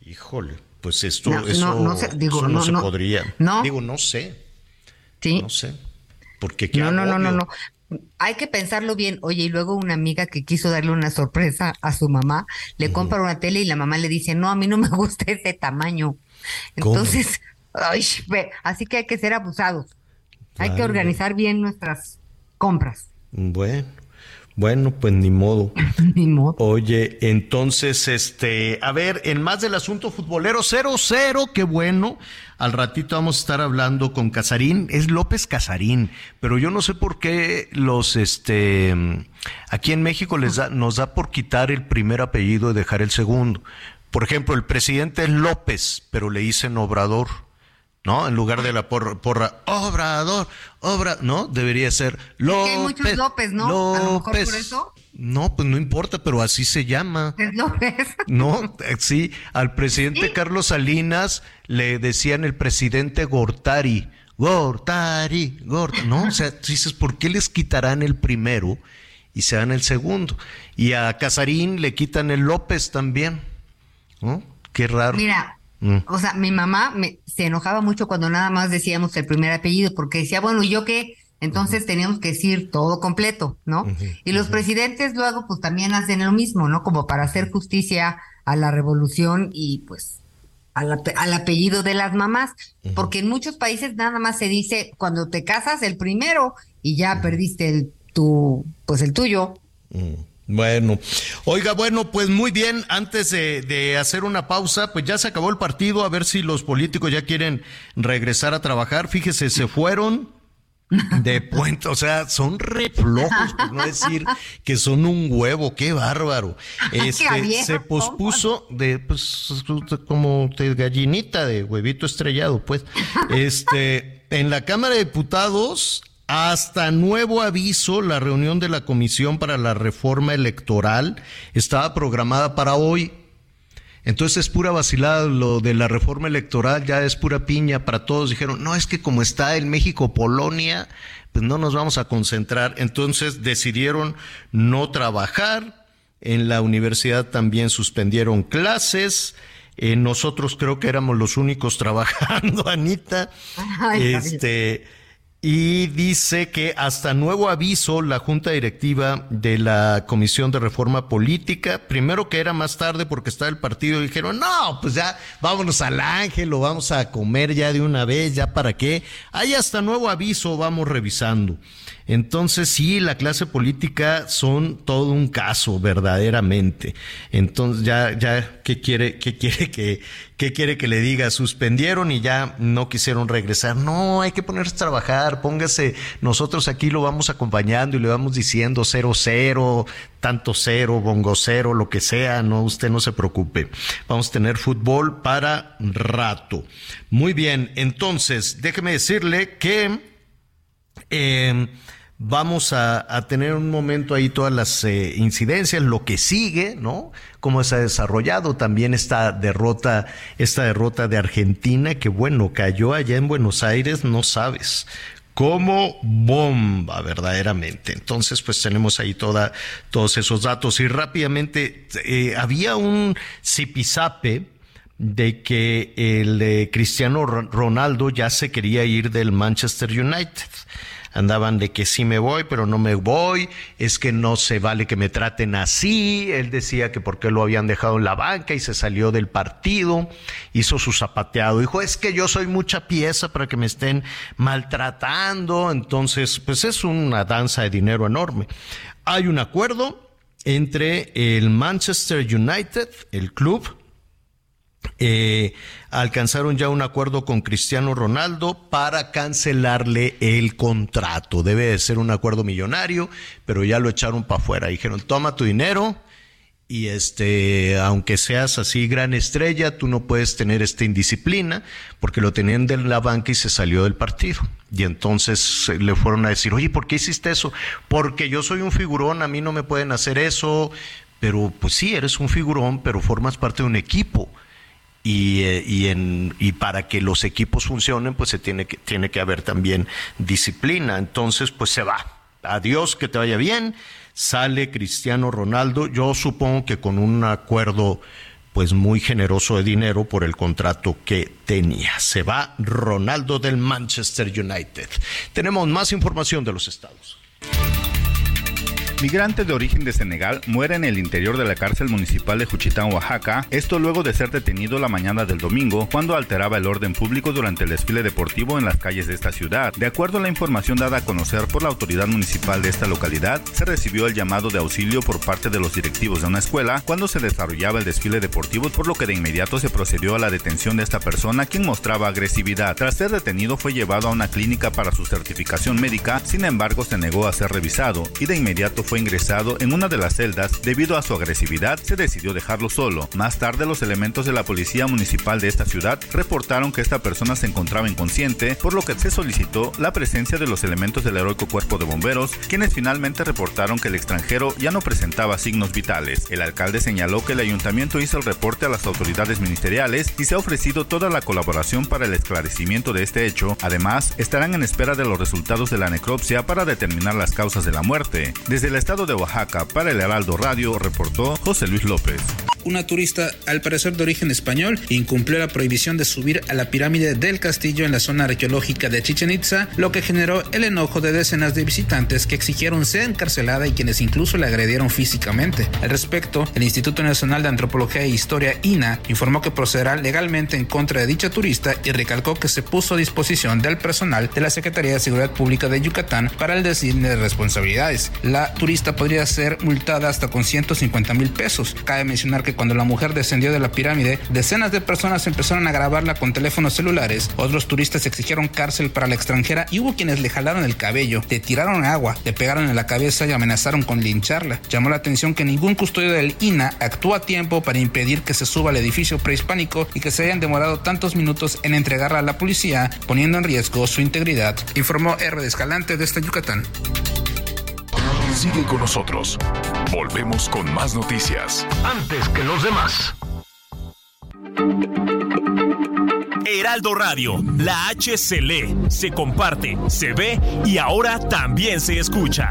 Híjole pues esto no, eso, no, digo, no, se podría. Digo, no sé. Sí. No sé. Porque no, no, no, no, no. Hay que pensarlo bien. Oye, y luego una amiga que quiso darle una sorpresa a su mamá, le compra una tele y la mamá le dice, no, a mí no me gusta ese tamaño. Entonces, ay, así que hay que ser abusados. Hay que organizar bien nuestras compras. Bueno. Bueno, pues ni modo. ni modo. Oye, entonces, este, a ver, en más del asunto futbolero, 0-0, qué bueno. Al ratito vamos a estar hablando con Casarín, es López Casarín, pero yo no sé por qué los, este, aquí en México les da, nos da por quitar el primer apellido y dejar el segundo. Por ejemplo, el presidente es López, pero le dicen Obrador. ¿No? En lugar de la porra, porra Obrador, Obra, ¿no? Debería ser López. hay muchos López, ¿no? López. A lo mejor por eso. No, pues no importa, pero así se llama. Es López. No, sí, al presidente Carlos Salinas le decían el presidente Gortari. Gortari, Gortari. No, o sea, dices, ¿por qué les quitarán el primero y se dan el segundo? Y a Casarín le quitan el López también. ¿No? Qué raro. Mira, Mm. O sea, mi mamá me, se enojaba mucho cuando nada más decíamos el primer apellido, porque decía, bueno, ¿y yo qué? Entonces teníamos que decir todo completo, ¿no? y los presidentes luego pues también hacen lo mismo, ¿no? Como para hacer justicia a la revolución y pues al, al apellido de las mamás, porque en muchos países nada más se dice cuando te casas el primero y ya perdiste el tu pues el tuyo. Bueno, oiga, bueno, pues muy bien, antes de, de, hacer una pausa, pues ya se acabó el partido, a ver si los políticos ya quieren regresar a trabajar. Fíjese, se fueron de puente, o sea, son reflojos, por no decir que son un huevo, qué bárbaro. Este, se pospuso de, pues, como de gallinita, de huevito estrellado, pues. Este, en la Cámara de Diputados hasta nuevo aviso, la reunión de la Comisión para la Reforma Electoral estaba programada para hoy. Entonces es pura vacilada lo de la reforma electoral, ya es pura piña para todos. Dijeron, no, es que como está el México-Polonia, pues no nos vamos a concentrar. Entonces decidieron no trabajar. En la universidad también suspendieron clases. Eh, nosotros creo que éramos los únicos trabajando, Anita. este y dice que hasta nuevo aviso la junta directiva de la Comisión de Reforma Política, primero que era más tarde porque estaba el partido, dijeron, no, pues ya vámonos al ángel, lo vamos a comer ya de una vez, ya para qué. Hay hasta nuevo aviso, vamos revisando. Entonces sí, la clase política son todo un caso, verdaderamente. Entonces ya, ya, ¿qué quiere, qué quiere que, qué quiere que le diga? Suspendieron y ya no quisieron regresar. No, hay que ponerse a trabajar, póngase, nosotros aquí lo vamos acompañando y le vamos diciendo cero cero, tanto cero, bongo cero, lo que sea, no, usted no se preocupe. Vamos a tener fútbol para rato. Muy bien, entonces, déjeme decirle que, eh, Vamos a, tener un momento ahí todas las eh, incidencias, lo que sigue, ¿no? Cómo se ha desarrollado también esta derrota, esta derrota de Argentina, que bueno, cayó allá en Buenos Aires, no sabes como bomba verdaderamente. Entonces, pues tenemos ahí toda, todos esos datos. Y rápidamente, eh, había un zipizape de que el eh, Cristiano Ronaldo ya se quería ir del Manchester United andaban de que sí me voy, pero no me voy, es que no se vale que me traten así, él decía que porque lo habían dejado en la banca y se salió del partido, hizo su zapateado, dijo, es que yo soy mucha pieza para que me estén maltratando, entonces pues es una danza de dinero enorme. Hay un acuerdo entre el Manchester United, el club, eh, alcanzaron ya un acuerdo con Cristiano Ronaldo para cancelarle el contrato. Debe de ser un acuerdo millonario, pero ya lo echaron para afuera. Dijeron, toma tu dinero y este, aunque seas así gran estrella, tú no puedes tener esta indisciplina porque lo tenían de la banca y se salió del partido. Y entonces le fueron a decir, oye, ¿por qué hiciste eso? Porque yo soy un figurón, a mí no me pueden hacer eso. Pero pues sí, eres un figurón, pero formas parte de un equipo y, eh, y, en, y para que los equipos funcionen, pues se tiene que, tiene que haber también disciplina. Entonces, pues se va. Adiós, que te vaya bien. Sale Cristiano Ronaldo, yo supongo que con un acuerdo pues muy generoso de dinero por el contrato que tenía. Se va Ronaldo del Manchester United. Tenemos más información de los estados. Migrante de origen de Senegal muere en el interior de la cárcel municipal de Juchitán, Oaxaca, esto luego de ser detenido la mañana del domingo cuando alteraba el orden público durante el desfile deportivo en las calles de esta ciudad. De acuerdo a la información dada a conocer por la autoridad municipal de esta localidad, se recibió el llamado de auxilio por parte de los directivos de una escuela cuando se desarrollaba el desfile deportivo, por lo que de inmediato se procedió a la detención de esta persona quien mostraba agresividad. Tras ser detenido fue llevado a una clínica para su certificación médica, sin embargo se negó a ser revisado y de inmediato fue ingresado en una de las celdas. Debido a su agresividad, se decidió dejarlo solo. Más tarde, los elementos de la policía municipal de esta ciudad reportaron que esta persona se encontraba inconsciente, por lo que se solicitó la presencia de los elementos del heroico cuerpo de bomberos, quienes finalmente reportaron que el extranjero ya no presentaba signos vitales. El alcalde señaló que el ayuntamiento hizo el reporte a las autoridades ministeriales y se ha ofrecido toda la colaboración para el esclarecimiento de este hecho. Además, estarán en espera de los resultados de la necropsia para determinar las causas de la muerte. Desde el estado de Oaxaca, para el Heraldo Radio, reportó José Luis López. Una turista, al parecer de origen español, incumplió la prohibición de subir a la pirámide del castillo en la zona arqueológica de Chichen Itza, lo que generó el enojo de decenas de visitantes que exigieron ser encarcelada y quienes incluso le agredieron físicamente. Al respecto, el Instituto Nacional de Antropología e Historia, INA, informó que procederá legalmente en contra de dicha turista y recalcó que se puso a disposición del personal de la Secretaría de Seguridad Pública de Yucatán para el designe de responsabilidades. La turista podría ser multada hasta con 150 mil pesos. Cabe mencionar que cuando la mujer descendió de la pirámide, decenas de personas empezaron a grabarla con teléfonos celulares. Otros turistas exigieron cárcel para la extranjera y hubo quienes le jalaron el cabello, le tiraron agua, le pegaron en la cabeza y amenazaron con lincharla. Llamó la atención que ningún custodio del INA actúa a tiempo para impedir que se suba al edificio prehispánico y que se hayan demorado tantos minutos en entregarla a la policía, poniendo en riesgo su integridad, informó R. de Escalante desde Yucatán. Sigue con nosotros. Volvemos con más noticias. Antes que los demás. Heraldo Radio, la H se lee, se comparte, se ve y ahora también se escucha.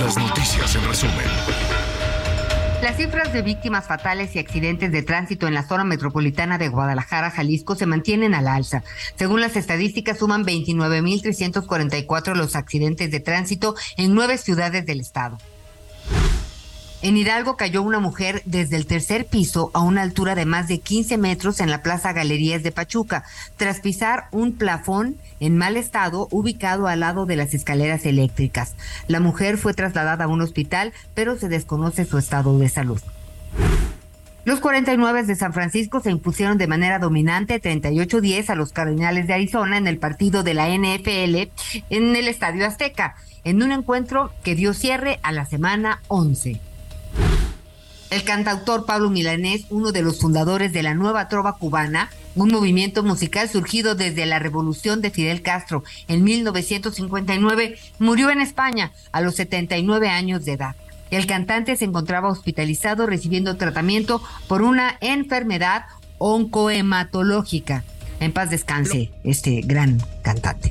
Las noticias en resumen. Las cifras de víctimas fatales y accidentes de tránsito en la zona metropolitana de Guadalajara, Jalisco, se mantienen al alza. Según las estadísticas, suman 29.344 los accidentes de tránsito en nueve ciudades del estado. En Hidalgo cayó una mujer desde el tercer piso a una altura de más de 15 metros en la Plaza Galerías de Pachuca, tras pisar un plafón en mal estado ubicado al lado de las escaleras eléctricas. La mujer fue trasladada a un hospital, pero se desconoce su estado de salud. Los 49 de San Francisco se impusieron de manera dominante 38-10 a los Cardinales de Arizona en el partido de la NFL en el Estadio Azteca, en un encuentro que dio cierre a la semana 11. El cantautor Pablo Milanés, uno de los fundadores de la Nueva Trova Cubana, un movimiento musical surgido desde la revolución de Fidel Castro en 1959, murió en España a los 79 años de edad. El cantante se encontraba hospitalizado recibiendo tratamiento por una enfermedad oncohematológica. En paz descanse este gran cantante.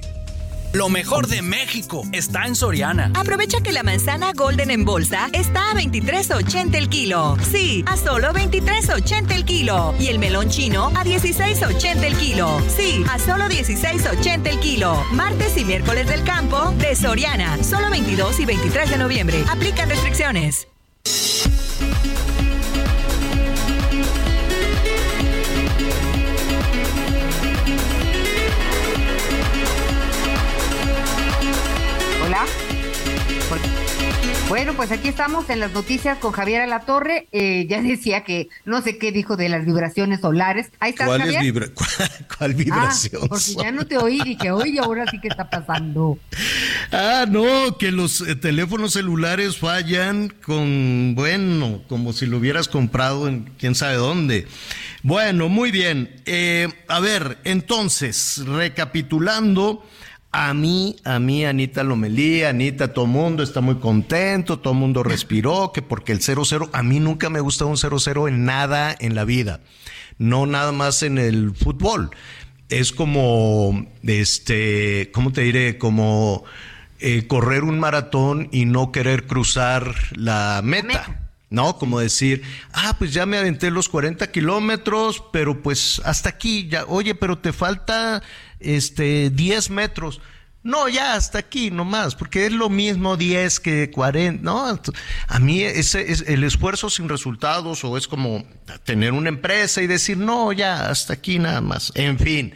Lo mejor de México está en Soriana. Aprovecha que la manzana Golden en bolsa está a 23.80 el kilo. Sí, a solo 23.80 el kilo. Y el melón chino a 16.80 el kilo. Sí, a solo 16.80 el kilo. Martes y miércoles del campo de Soriana. Solo 22 y 23 de noviembre. Aplican restricciones. Bueno, pues aquí estamos en las noticias con Javier Alatorre. Eh, ya decía que no sé qué dijo de las vibraciones solares. Ahí está ¿Cuál, Javier. es vibra cuál, cuál vibración? Ah, porque ya no te oí, dije, oye, ahora sí que está pasando. Ah, no, que los eh, teléfonos celulares fallan con, bueno, como si lo hubieras comprado en quién sabe dónde. Bueno, muy bien. Eh, a ver, entonces, recapitulando, a mí, a mí, Anita Lomelí, Anita, todo mundo está muy contento, todo mundo respiró, que porque el 0-0, a mí nunca me gusta un 0-0 en nada en la vida, no nada más en el fútbol. Es como, este, ¿cómo te diré? Como eh, correr un maratón y no querer cruzar la meta. ¿no? Como decir, ah, pues ya me aventé los 40 kilómetros, pero pues hasta aquí, ya, oye, pero te falta este 10 metros. No, ya hasta aquí nomás, porque es lo mismo 10 que 40, ¿no? A mí ese es el esfuerzo sin resultados o es como tener una empresa y decir, no, ya hasta aquí nada más. En fin,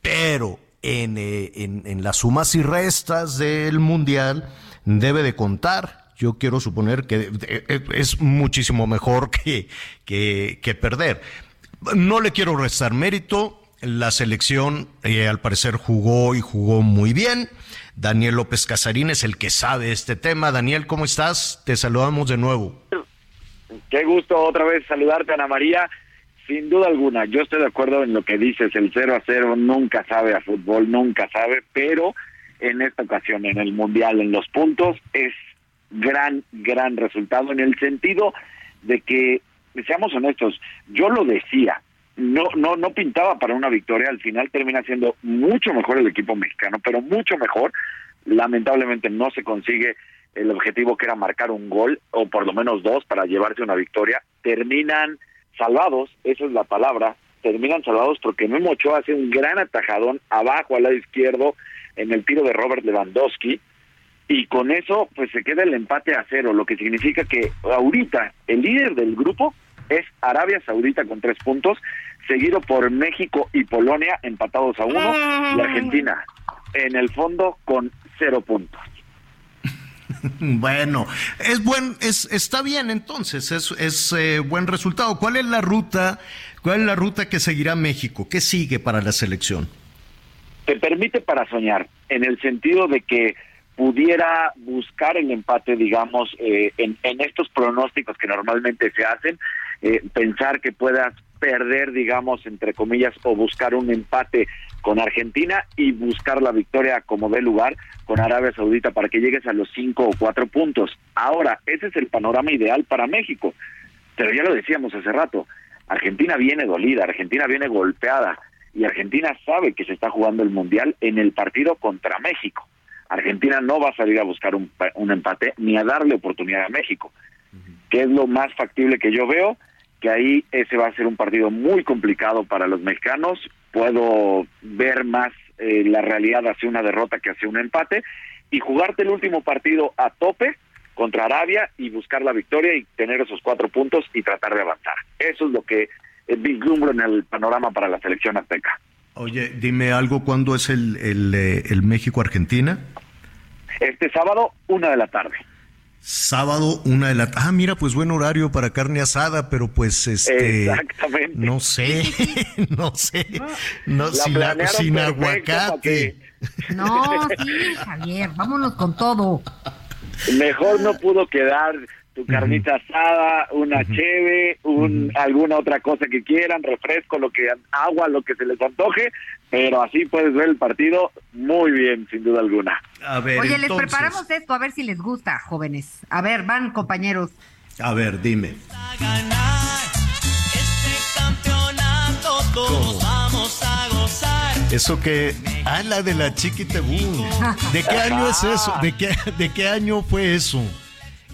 pero en, eh, en, en las sumas y restas del Mundial debe de contar. Yo quiero suponer que eh, es muchísimo mejor que, que, que perder. No le quiero restar mérito, la selección eh, al parecer jugó y jugó muy bien. Daniel López Casarín es el que sabe este tema. Daniel, ¿cómo estás? Te saludamos de nuevo. Qué gusto otra vez saludarte, Ana María. Sin duda alguna, yo estoy de acuerdo en lo que dices, el 0 a 0 nunca sabe a fútbol, nunca sabe, pero en esta ocasión, en el Mundial, en los puntos, es gran, gran resultado en el sentido de que, seamos honestos, yo lo decía, no, no, no pintaba para una victoria, al final termina siendo mucho mejor el equipo mexicano, pero mucho mejor. Lamentablemente no se consigue el objetivo que era marcar un gol, o por lo menos dos, para llevarse una victoria. Terminan salvados, esa es la palabra, terminan salvados porque Memo Ochoa hace un gran atajadón abajo al lado izquierdo en el tiro de Robert Lewandowski, y con eso pues se queda el empate a cero, lo que significa que ahorita el líder del grupo es Arabia Saudita con tres puntos, seguido por México y Polonia empatados a uno y Argentina en el fondo con cero puntos. Bueno, es buen, es, está bien entonces, es, es eh, buen resultado. ¿Cuál es la ruta, cuál es la ruta que seguirá México? ¿Qué sigue para la selección? Te permite para soñar, en el sentido de que pudiera buscar el empate, digamos, eh, en, en estos pronósticos que normalmente se hacen, eh, pensar que puedas perder, digamos, entre comillas, o buscar un empate con Argentina y buscar la victoria como de lugar con Arabia Saudita para que llegues a los cinco o cuatro puntos. Ahora, ese es el panorama ideal para México. Pero ya lo decíamos hace rato, Argentina viene dolida, Argentina viene golpeada y Argentina sabe que se está jugando el Mundial en el partido contra México. Argentina no va a salir a buscar un, un empate ni a darle oportunidad a México, que es lo más factible que yo veo que ahí ese va a ser un partido muy complicado para los mexicanos. Puedo ver más eh, la realidad hacia una derrota que hacia un empate y jugarte el último partido a tope contra Arabia y buscar la victoria y tener esos cuatro puntos y tratar de avanzar. Eso es lo que vislumbro en el panorama para la selección azteca. Oye, dime algo, ¿cuándo es el, el, eh, el México-Argentina? Este sábado, una de la tarde. Sábado, una de la... Ah, mira, pues buen horario para carne asada, pero pues este... Exactamente. No sé, no sé. No, sin, sin aguacate. No, sí, Javier, vámonos con todo. Mejor no pudo quedar tu carnita asada, una cheve, un, alguna otra cosa que quieran, refresco, lo que agua, lo que se les antoje, pero así puedes ver el partido muy bien, sin duda alguna. A ver, Oye, les preparamos esto, a ver si les gusta, jóvenes. A ver, van, compañeros. A ver, dime. Campeonato todos vamos a gozar. Eso que... Ah, la de la Chiquitebú. ¿De qué año es eso? ¿De qué, ¿De qué año fue eso?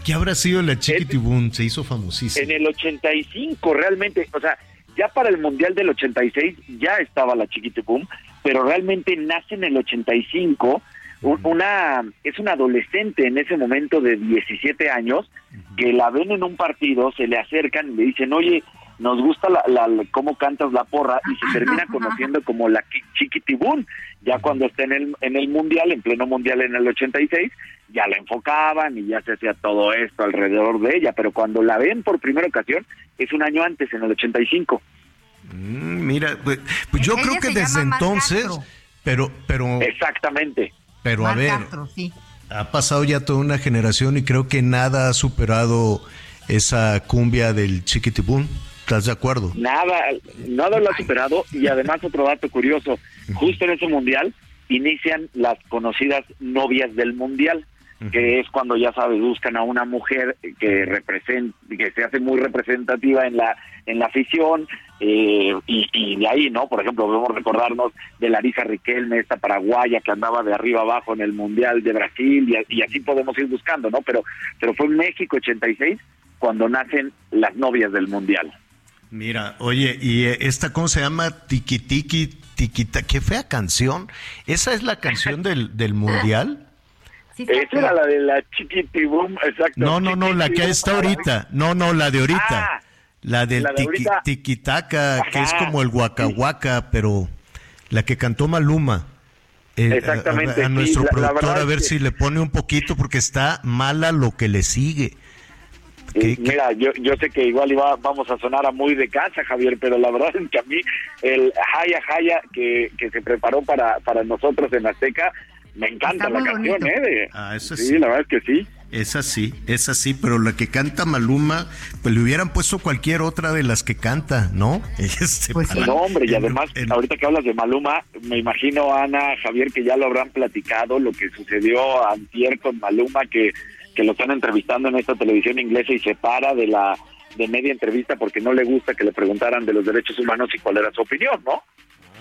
¿Qué habrá sido la Chiquitibún? Se hizo famosísima. En el 85 realmente, o sea, ya para el Mundial del 86 ya estaba la Chiquitibum, pero realmente nace en el 85 un- una es una adolescente en ese momento de 17 años que la ven en un partido, se le acercan y le dicen, oye, nos gusta la, la- la- cómo cantas la porra y se termina conociendo como la Qui- Chiquitibún. Ya cuando está en el, en el Mundial, en pleno Mundial en el 86, ya la enfocaban y ya se hacía todo esto alrededor de ella, pero cuando la ven por primera ocasión es un año antes, en el 85. Mm, mira, pues, pues yo creo que desde entonces... Castro. Pero, pero... Exactamente. Pero a ver, Castro, sí. ha pasado ya toda una generación y creo que nada ha superado esa cumbia del Chiquitibún. ¿Estás de acuerdo? Nada, nada lo ha superado y además otro dato curioso, justo en ese mundial inician las conocidas novias del mundial, que es cuando ya sabes buscan a una mujer que representa, que se hace muy representativa en la en la afición eh, y, y de ahí, ¿no? Por ejemplo, podemos recordarnos de Larisa Riquelme, esta paraguaya que andaba de arriba abajo en el mundial de Brasil y, y así podemos ir buscando, ¿no? Pero pero fue en México 86 cuando nacen las novias del mundial. Mira, oye, ¿y eh, esta cómo se llama? Tiki Tiki Tiquita, qué fea canción. ¿Esa es la canción del, del mundial? Esa era la de la Chiquitibum, exacto. No, no, no, la que está ahorita. No, no, la de ahorita. Ah, la del la tiki, Tiquitaca, que es como el Huacahuaca, pero la que cantó Maluma. Eh, Exactamente. A, nuestro productor, a ver si le pone un poquito, porque está mala lo que le sigue. Mira, yo, yo sé que igual iba, vamos a sonar a muy de casa, Javier, pero la verdad es que a mí el Jaya Jaya que, que se preparó para, para nosotros en Azteca, me encanta la canción, ¿eh? ah, eso sí, la verdad es que sí. Es así, es así, pero la que canta Maluma, pues le hubieran puesto cualquier otra de las que canta, ¿no? Este, pues no, hombre, y además, ahorita que hablas de Maluma, me imagino, Ana, Javier, que ya lo habrán platicado, lo que sucedió antier con Maluma, que que lo están entrevistando en esta televisión inglesa y se para de la de media entrevista porque no le gusta que le preguntaran de los derechos humanos y cuál era su opinión, ¿no?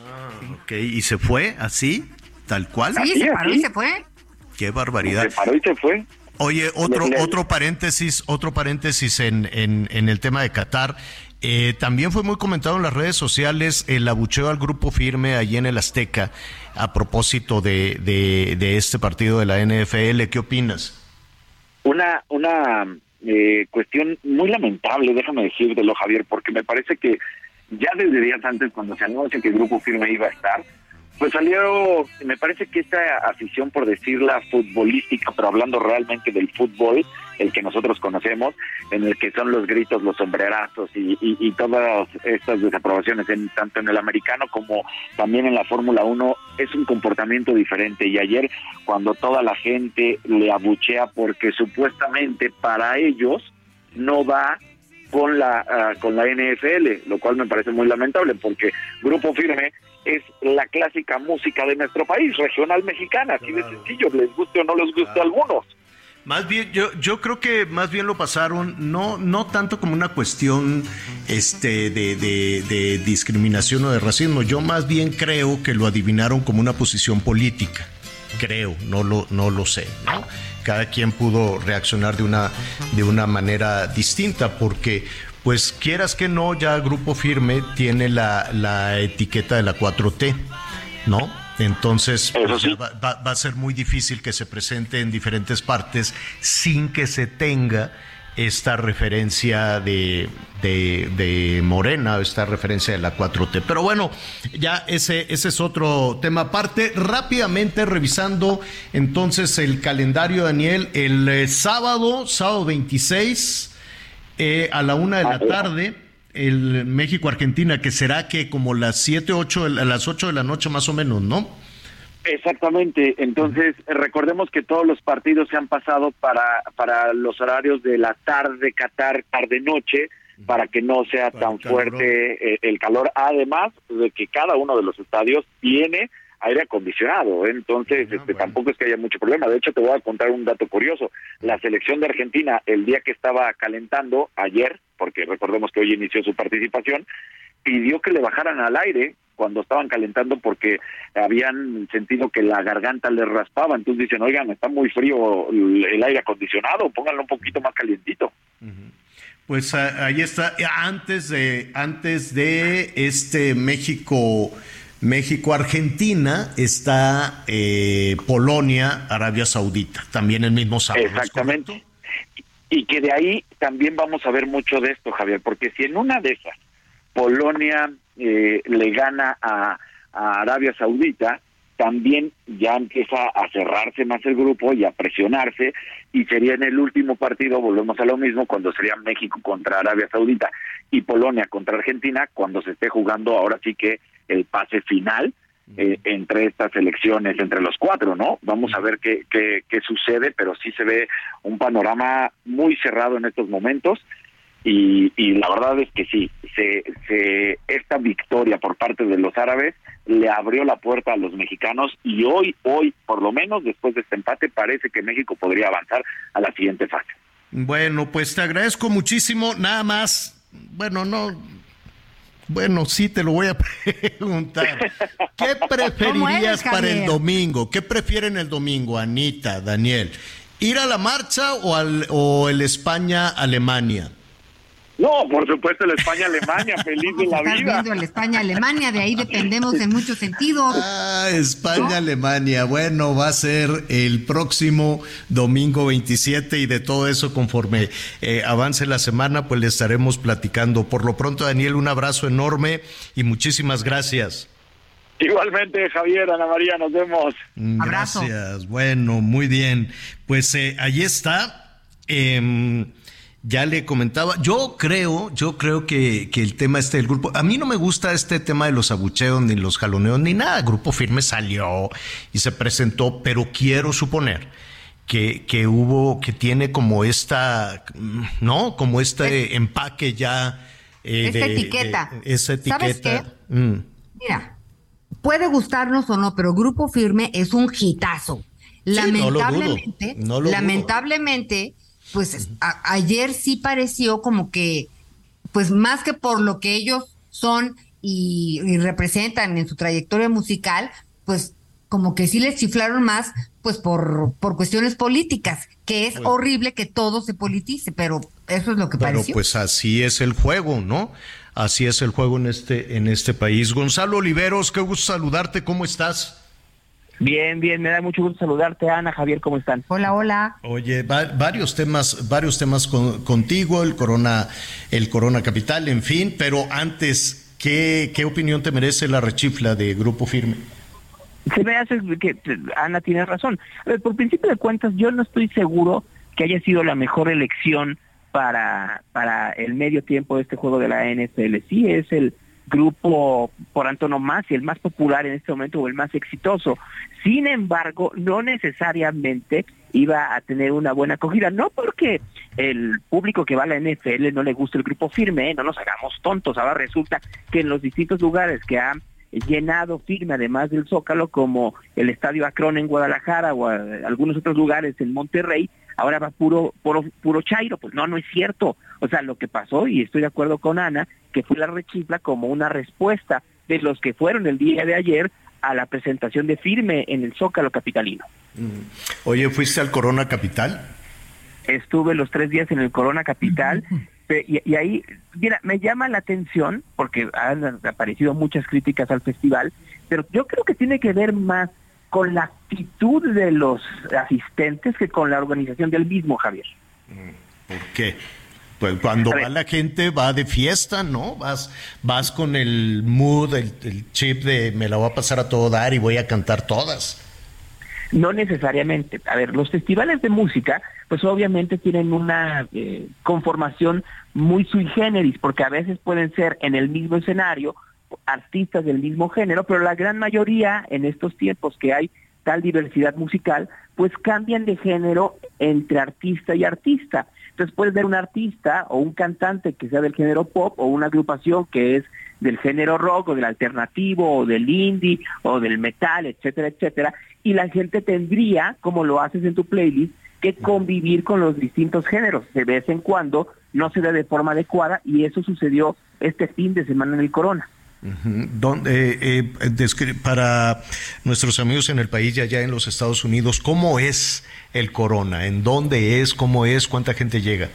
Ah, ok, ¿y se fue así, tal cual? Sí, se paró y se fue. Qué barbaridad. Se paró y se fue. Oye, otro, otro paréntesis, otro paréntesis en, en, en el tema de Qatar. Eh, también fue muy comentado en las redes sociales el abucheo al grupo firme allí en el Azteca a propósito de, de, de este partido de la NFL. ¿Qué opinas? Una, una eh, cuestión muy lamentable, déjame decírtelo, Javier, porque me parece que ya desde días antes, cuando se anuncia que el grupo firme iba a estar, pues salió, me parece que esta afición, por decirla futbolística, pero hablando realmente del fútbol, el que nosotros conocemos, en el que son los gritos, los sombrerazos y, y, todas estas desaprobaciones, en, tanto en el americano como también en la Fórmula 1, es un comportamiento diferente. Y ayer, cuando toda la gente le abuchea porque supuestamente para ellos no va con la ah, con la NFL, lo cual me parece muy lamentable porque Grupo Firme es la clásica música de nuestro país, regional mexicana, así de sencillo, les guste o no les guste a algunos. Más bien, yo, yo creo que más bien lo pasaron, no, no tanto como una cuestión este, de, de, discriminación o de racismo, yo más bien creo que lo adivinaron como una posición política. Creo, no lo, no lo sé, ¿no? Cada quien pudo reaccionar de una, de una manera distinta, porque pues quieras que no, ya Grupo Firme tiene la, la etiqueta de la 4T, ¿no? Entonces pues, va, a ser muy difícil que se presente en diferentes partes sin que se tenga esta referencia de, de, de, Morena, esta referencia de la 4T. Pero bueno, ya ese, ese es otro tema aparte. Rápidamente revisando entonces el calendario, Daniel, el eh, sábado, sábado 26 eh, a la una de la tarde, el México-Argentina, que será que como las 7, 8, a las 8 de la noche más o menos, ¿no? Exactamente, entonces recordemos que todos los partidos se han pasado para, para los horarios de la tarde, Qatar, tarde-noche, para que no sea tan fuerte eh, el calor, además de que cada uno de los estadios tiene aire acondicionado, entonces ah, este, tampoco es que haya mucho problema. De hecho, te voy a contar un dato curioso. La selección de Argentina, el día que estaba calentando, ayer, porque recordemos que hoy inició su participación, pidió que le bajaran al aire cuando estaban calentando porque habían sentido que la garganta les raspaba. Entonces dicen, oigan, está muy frío el aire acondicionado, pónganlo un poquito más calientito. Pues ahí está. Antes de, antes de este México México-Argentina está eh, Polonia, Arabia Saudita, también el mismo sábado. Exactamente. Y que de ahí también vamos a ver mucho de esto, Javier, porque si en una de esas Polonia eh, le gana a, a Arabia Saudita, también ya empieza a cerrarse más el grupo y a presionarse y sería en el último partido, volvemos a lo mismo, cuando sería México contra Arabia Saudita y Polonia contra Argentina, cuando se esté jugando ahora sí que el pase final eh, entre estas elecciones, entre los cuatro, ¿no? Vamos a ver qué, qué, qué sucede, pero sí se ve un panorama muy cerrado en estos momentos y, y la verdad es que sí, se, se, esta victoria por parte de los árabes le abrió la puerta a los mexicanos y hoy, hoy, por lo menos después de este empate, parece que México podría avanzar a la siguiente fase. Bueno, pues te agradezco muchísimo, nada más, bueno, no, bueno, sí, te lo voy a preguntar. ¿Qué preferirías para el domingo? ¿Qué prefieren el domingo, Anita, Daniel? ¿Ir a la marcha o, al, o el España-Alemania? No, por supuesto, la España-Alemania, feliz de la vida. viendo la España-Alemania, de ahí dependemos en muchos sentidos. Ah, España-Alemania. Bueno, va a ser el próximo domingo 27 y de todo eso conforme eh, avance la semana, pues le estaremos platicando. Por lo pronto, Daniel, un abrazo enorme y muchísimas gracias. Igualmente, Javier, Ana María, nos vemos. Mm, Gracias. Bueno, muy bien. Pues eh, ahí está. Em, ya le comentaba, yo creo, yo creo que, que, el tema este del grupo, a mí no me gusta este tema de los abucheos, ni los jaloneos, ni nada. Grupo Firme salió y se presentó, pero quiero suponer que, que hubo, que tiene como esta, ¿no? Como este es, empaque ya. Eh, esta de, etiqueta. De, esa etiqueta. ¿Sabes qué? Mm. Mira, puede gustarnos o no, pero Grupo Firme es un hitazo. Lamentablemente, sí, no lo dudo, no lo lamentablemente, pues a, ayer sí pareció como que, pues más que por lo que ellos son y, y, representan en su trayectoria musical, pues como que sí les chiflaron más, pues por, por cuestiones políticas, que es horrible que todo se politice, pero eso es lo que pero pareció. pues así es el juego, ¿no? Así es el juego en este, en este país. Gonzalo Oliveros, qué gusto saludarte, ¿cómo estás? Bien, bien, me da mucho gusto saludarte, Ana, Javier, ¿cómo están? Hola, hola. Oye, va, varios temas, varios temas con, contigo, el Corona, el Corona Capital, en fin, pero antes, ¿qué, qué opinión te merece la rechifla de Grupo Firme? Se me hace que Ana tiene razón. A ver, por principio de cuentas, yo no estoy seguro que haya sido la mejor elección para, para el medio tiempo de este juego de la NFL. Sí, es el grupo por antonomasia, el más popular en este momento o el más exitoso. Sin embargo, no necesariamente iba a tener una buena acogida, no porque el público que va a la NFL no le guste el grupo firme, ¿eh? no nos hagamos tontos, ahora resulta que en los distintos lugares que han llenado firme, además del Zócalo, como el Estadio Akron en Guadalajara o algunos otros lugares en Monterrey, ahora va puro, puro, puro chairo. Pues no, no es cierto. O sea, lo que pasó, y estoy de acuerdo con Ana, que fue la rechifla como una respuesta de los que fueron el día de ayer a la presentación de firme en el Zócalo Capitalino. Mm. Oye, ¿fuiste al Corona Capital? Estuve los tres días en el Corona Capital. Y, y, ahí, mira, me llama la atención, porque han aparecido muchas críticas al festival, pero yo creo que tiene que ver más con la actitud de los asistentes que con la organización del mismo, Javier. ¿Por qué? Pues cuando va la gente va de fiesta, ¿no? Vas, vas con el mood, el, el chip de me la voy a pasar a todo dar y voy a cantar todas. No necesariamente. A ver, los festivales de música, pues obviamente tienen una eh, conformación muy sui generis, porque a veces pueden ser en el mismo escenario artistas del mismo género, pero la gran mayoría en estos tiempos que hay tal diversidad musical, pues cambian de género entre artista y artista. Entonces puedes ver un artista o un cantante que sea del género pop o una agrupación que es del género rock o del alternativo o del indie o del metal, etcétera, etcétera, y la gente tendría, como lo haces en tu playlist, que convivir con los distintos géneros. De vez en cuando no se da de forma adecuada y eso sucedió este fin de semana en el Corona. Donde, eh, para nuestros amigos en el país y allá en los Estados Unidos, ¿cómo es el Corona? ¿En dónde es? ¿Cómo es? ¿Cuánta gente llega?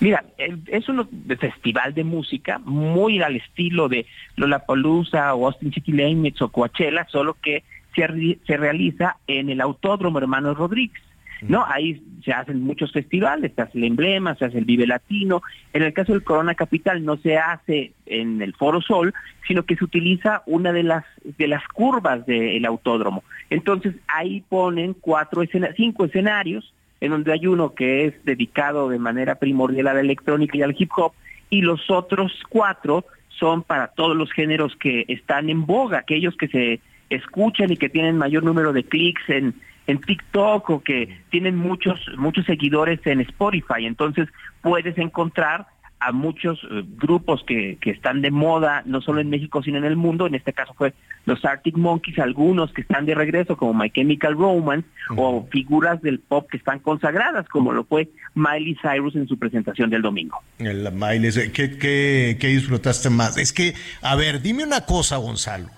Mira, es un festival de música muy al estilo de Lollapalooza o Austin City Limits o Coachella, solo que se, se realiza en el Autódromo Hermanos Rodríguez. ¿No? Ahí se hacen muchos festivales, se hace el emblema, se hace el Vive Latino. En el caso del Corona Capital no se hace en el Foro Sol, sino que se utiliza una de las de las curvas del autódromo. Entonces ahí ponen cuatro escena cinco escenarios, en donde hay uno que es dedicado de manera primordial a la electrónica y al hip hop, y los otros cuatro son para todos los géneros que están en boga, aquellos que se escuchan y que tienen mayor número de clics en en TikTok o que tienen muchos muchos seguidores en Spotify. Entonces puedes encontrar a muchos uh, grupos que, que están de moda, no solo en México, sino en el mundo. En este caso fue los Arctic Monkeys, algunos que están de regreso, como My Chemical Romance, uh -huh. o figuras del pop que están consagradas, como lo fue Miley Cyrus en su presentación del domingo. El Miley, ¿qué, qué, qué disfrutaste más? Es que, a ver, dime una cosa, Gonzalo.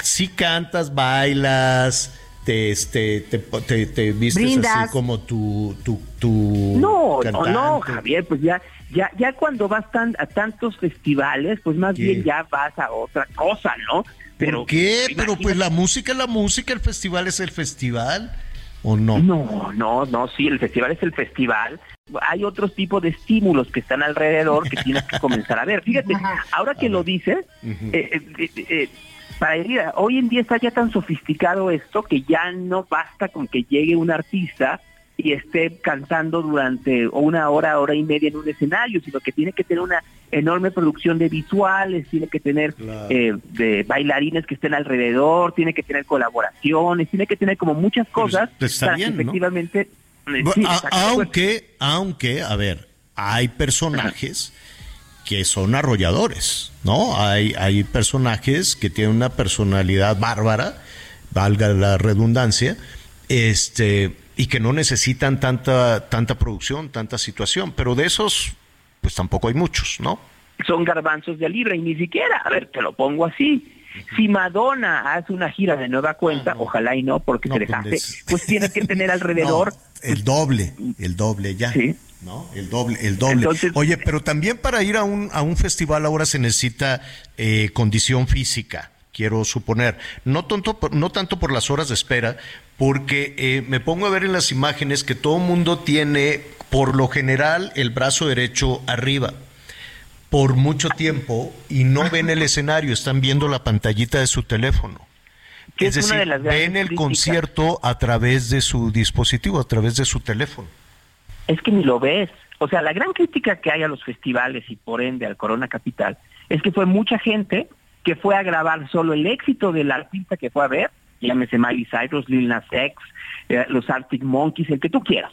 Si cantas, bailas, te este te, te, te vistes Brindas. así como tu tu, tu no cantante. no no Javier pues ya Ya, ya cuando vas tan, a tantos festivales, pues más bien ya vas a otra cosa, ¿no? Pero, ¿Por qué? Pero pues la música es la música, el festival es el festival, ¿o no? No, no, no, sí, el festival es el festival. Hay otros tipos de estímulos que están alrededor que tienes que comenzar a ver. Fíjate, ahora que lo dices, eh, eh, eh, para ir, hoy en día está ya tan sofisticado esto que ya no basta con que llegue un artista y esté cantando durante una hora, hora y media en un escenario, sino que tiene que tener una enorme producción de visuales, tiene que tener eh, de bailarines que estén alrededor, tiene que tener colaboraciones, tiene que tener como muchas cosas para que efectivamente... Eh, aunque, aunque, a ver, hay personajes que son arrolladores, ¿no? Hay, hay personajes que tienen una personalidad bárbara, valga la redundancia, este y que no necesitan tanta, tanta producción, tanta situación, pero de esos, pues tampoco hay muchos, ¿no? Son garbanzos de libra y ni siquiera, a ver, te lo pongo así. Si Madonna hace una gira de nueva cuenta, ojalá y no, porque se dejaste, pues, pues tiene que tener alrededor el doble, el doble ya. Sí. ¿No? El doble, el doble. Oye, pero también para ir a un, a un festival ahora se necesita eh, condición física, quiero suponer. No, tonto, no tanto por las horas de espera, porque eh, me pongo a ver en las imágenes que todo mundo tiene, por lo general, el brazo derecho arriba por mucho tiempo y no ven el escenario, están viendo la pantallita de su teléfono. Es, decir, ven el concierto a través de su dispositivo, a través de su teléfono. Es que ni lo ves. O sea, la gran crítica que hay a los festivales y por ende al Corona Capital es que fue mucha gente que fue a grabar solo el éxito del artista que fue a ver llámese Miley Cyrus, Lil Nas X, eh, los Arctic Monkeys, el que tú quieras.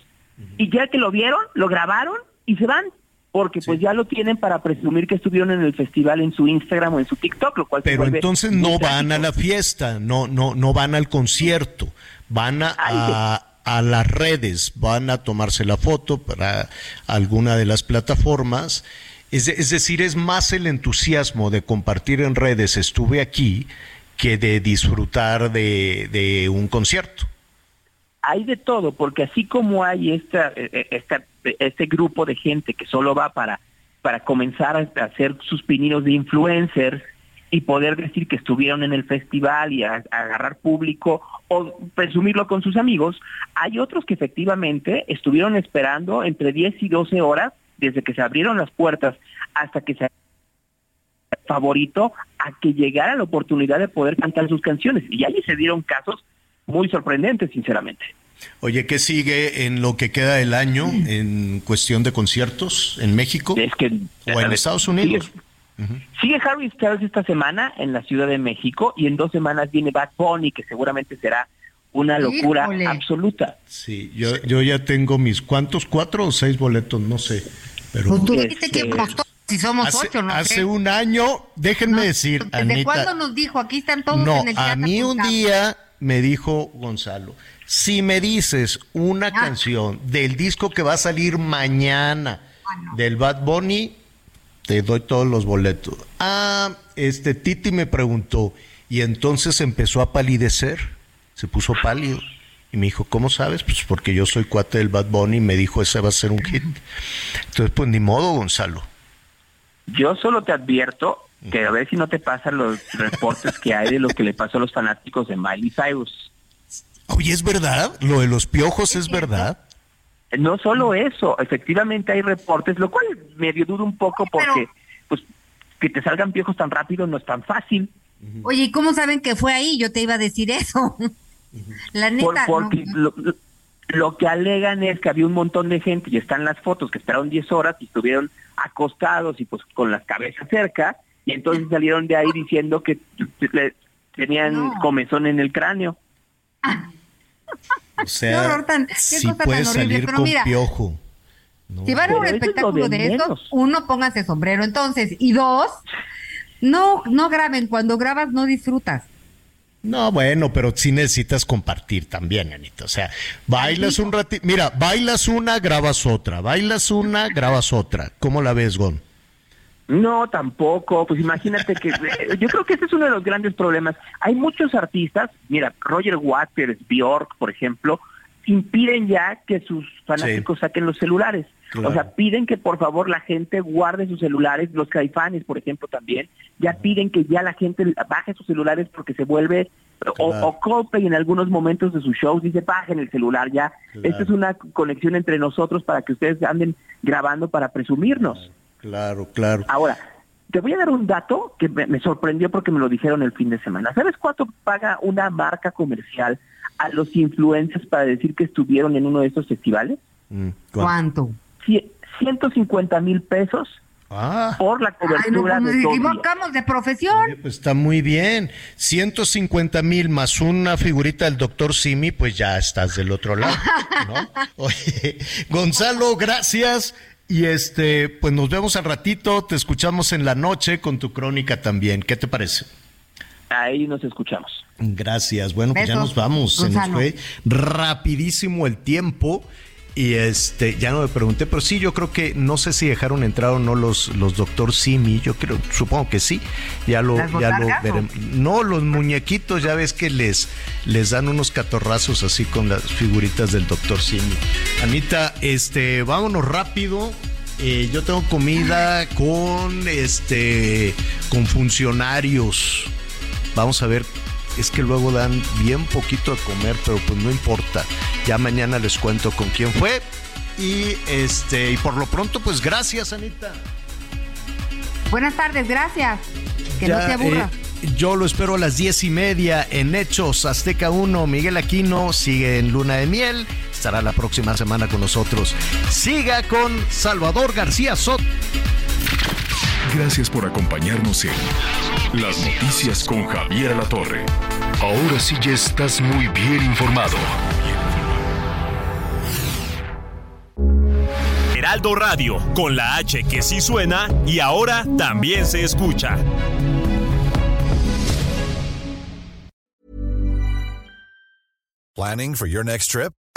Y ya que lo vieron, lo grabaron y se van porque pues ya lo tienen para presumir que estuvieron en el festival en su Instagram o en su TikTok, lo cual pero entonces no van a la fiesta, no no no van al concierto, van a, a, las redes, van a tomarse la foto para alguna de las plataformas. Es, es decir, es más el entusiasmo de compartir en redes, estuve aquí, que de disfrutar de, un concierto. Hay de todo, porque así como hay esta, e, e, esta, este grupo de gente que solo va para, para comenzar a hacer sus pininos de influencers y poder decir que estuvieron en el festival y agarrar público o presumirlo con sus amigos, hay otros que efectivamente estuvieron esperando entre 10 y 12 horas desde que se abrieron las puertas hasta que se favorito a que llegara la oportunidad de poder cantar sus canciones. Y ahí se dieron casos muy sorprendentes, sinceramente. Oye, ¿qué sigue en lo que queda del año en cuestión de conciertos en México es que, o en Estados Unidos? Sigue, Harry Styles esta semana en la Ciudad de México y en dos semanas viene Bad Bunny, que seguramente será una locura absoluta. Sí, yo, yo ya tengo mis, ¿cuántos? ¿Cuatro o seis boletos? No sé. Pero... Pues tú dijiste que costó si somos hace, ocho, ¿no? Hace un año, déjenme decir, ¿Desde Anita, cuándo nos dijo? Aquí están todos no, en el a mí un día me dijo Gonzalo, si me dices una Ah. canción del disco que va a salir mañana Ah, del Bad Bunny, te doy todos los boletos. Ah, este Titi me preguntó y entonces empezó a palidecer, se puso pálido. Y me dijo, ¿cómo sabes? Pues porque yo soy cuate del Bad Bunny y me dijo, ese va a ser un hit. Entonces, pues ni modo, Gonzalo. Yo solo te advierto que a ver si no te pasan los reportes que hay de lo que le pasó a los fanáticos de Miley Cyrus. Oye, ¿es verdad? ¿Lo de los piojos es verdad? No solo eso, efectivamente hay reportes, lo cual medio dudo un poco porque pues que te salgan piojos tan rápido no es tan fácil. Oye, ¿y cómo saben que fue ahí? Yo te iba a decir eso. La Por- neta, porque no. lo, que alegan es que había un montón de gente y están las fotos que esperaron 10 horas y estuvieron acostados y pues con las cabezas cerca y entonces salieron de ahí diciendo que le- tenían comezón en el cráneo. O sea, Qué horror tan- qué sí cosa tan puedes horrible, salir pero con mira, piojo. Si van a un es espectáculo de de, uno, póngase sombrero entonces. Y dos, no, no graben. Cuando grabas no disfrutas. No, bueno, pero sí necesitas compartir también, Anita. O sea, bailas un ratito. Mira, bailas una, grabas otra. Bailas una, grabas otra. ¿Cómo la ves, Gon? No, tampoco. Pues imagínate que eh, yo creo que ese es uno de los grandes problemas. Hay muchos artistas, mira, Roger Waters, Bjork, por ejemplo, impiden ya que sus fanáticos saquen los celulares. O sea, piden que por favor la gente guarde sus celulares, los caifanes, por ejemplo, también, ya piden que ya la gente baje sus celulares porque se vuelve o, o Coldplay en algunos momentos de sus shows dice bajen el celular ya. Esta es una conexión entre nosotros para que ustedes anden grabando para presumirnos. Claro, claro. Ahora, te voy a dar un dato que me, sorprendió porque me lo dijeron el fin de semana. ¿Sabes cuánto paga una marca comercial a los influencers para decir que estuvieron en uno de estos festivales? Mm, ¿Cuánto? 150 mil pesos Ah. Por la cobertura Ay, no, pues nos equivocamos de profesión. pues está muy bien. 150 mil más una figurita del doctor Simi, pues ya estás del otro lado, ¿no? Oye, Gonzalo, gracias. Y este, pues nos vemos al ratito, te escuchamos en la noche con tu crónica también. ¿Qué te parece? Ahí nos escuchamos. Gracias. Bueno, pues ya nos vamos. Se nos fue rapidísimo el tiempo. Y este, ya no me pregunté, pero sí, yo creo que no sé si dejaron entrar o no los, los doctor Simi, yo creo, supongo que sí. Ya lo, ya lo veremos. No, los muñequitos, ya ves que les, les dan unos catorrazos así con las figuritas del doctor Simi. Anita, este, vámonos rápido. Eh, yo tengo comida con este con funcionarios. Vamos a ver es que luego dan bien poquito de comer, pero pues no importa. Ya mañana les cuento con quién fue. Y este, y por lo pronto, pues gracias, Anita. Buenas tardes, gracias. Que no se aburra. Eh, yo lo espero a las diez y media en Hechos Azteca 1. Miguel Aquino sigue en Luna de Miel. Estará la próxima semana con nosotros. Siga con Salvador García Sot. Gracias por acompañarnos en Las Noticias con Javier La Torre. Ahora sí ya estás muy bien informado. Heraldo Radio, con la H que sí suena y ahora también se escucha. Planning for your next trip?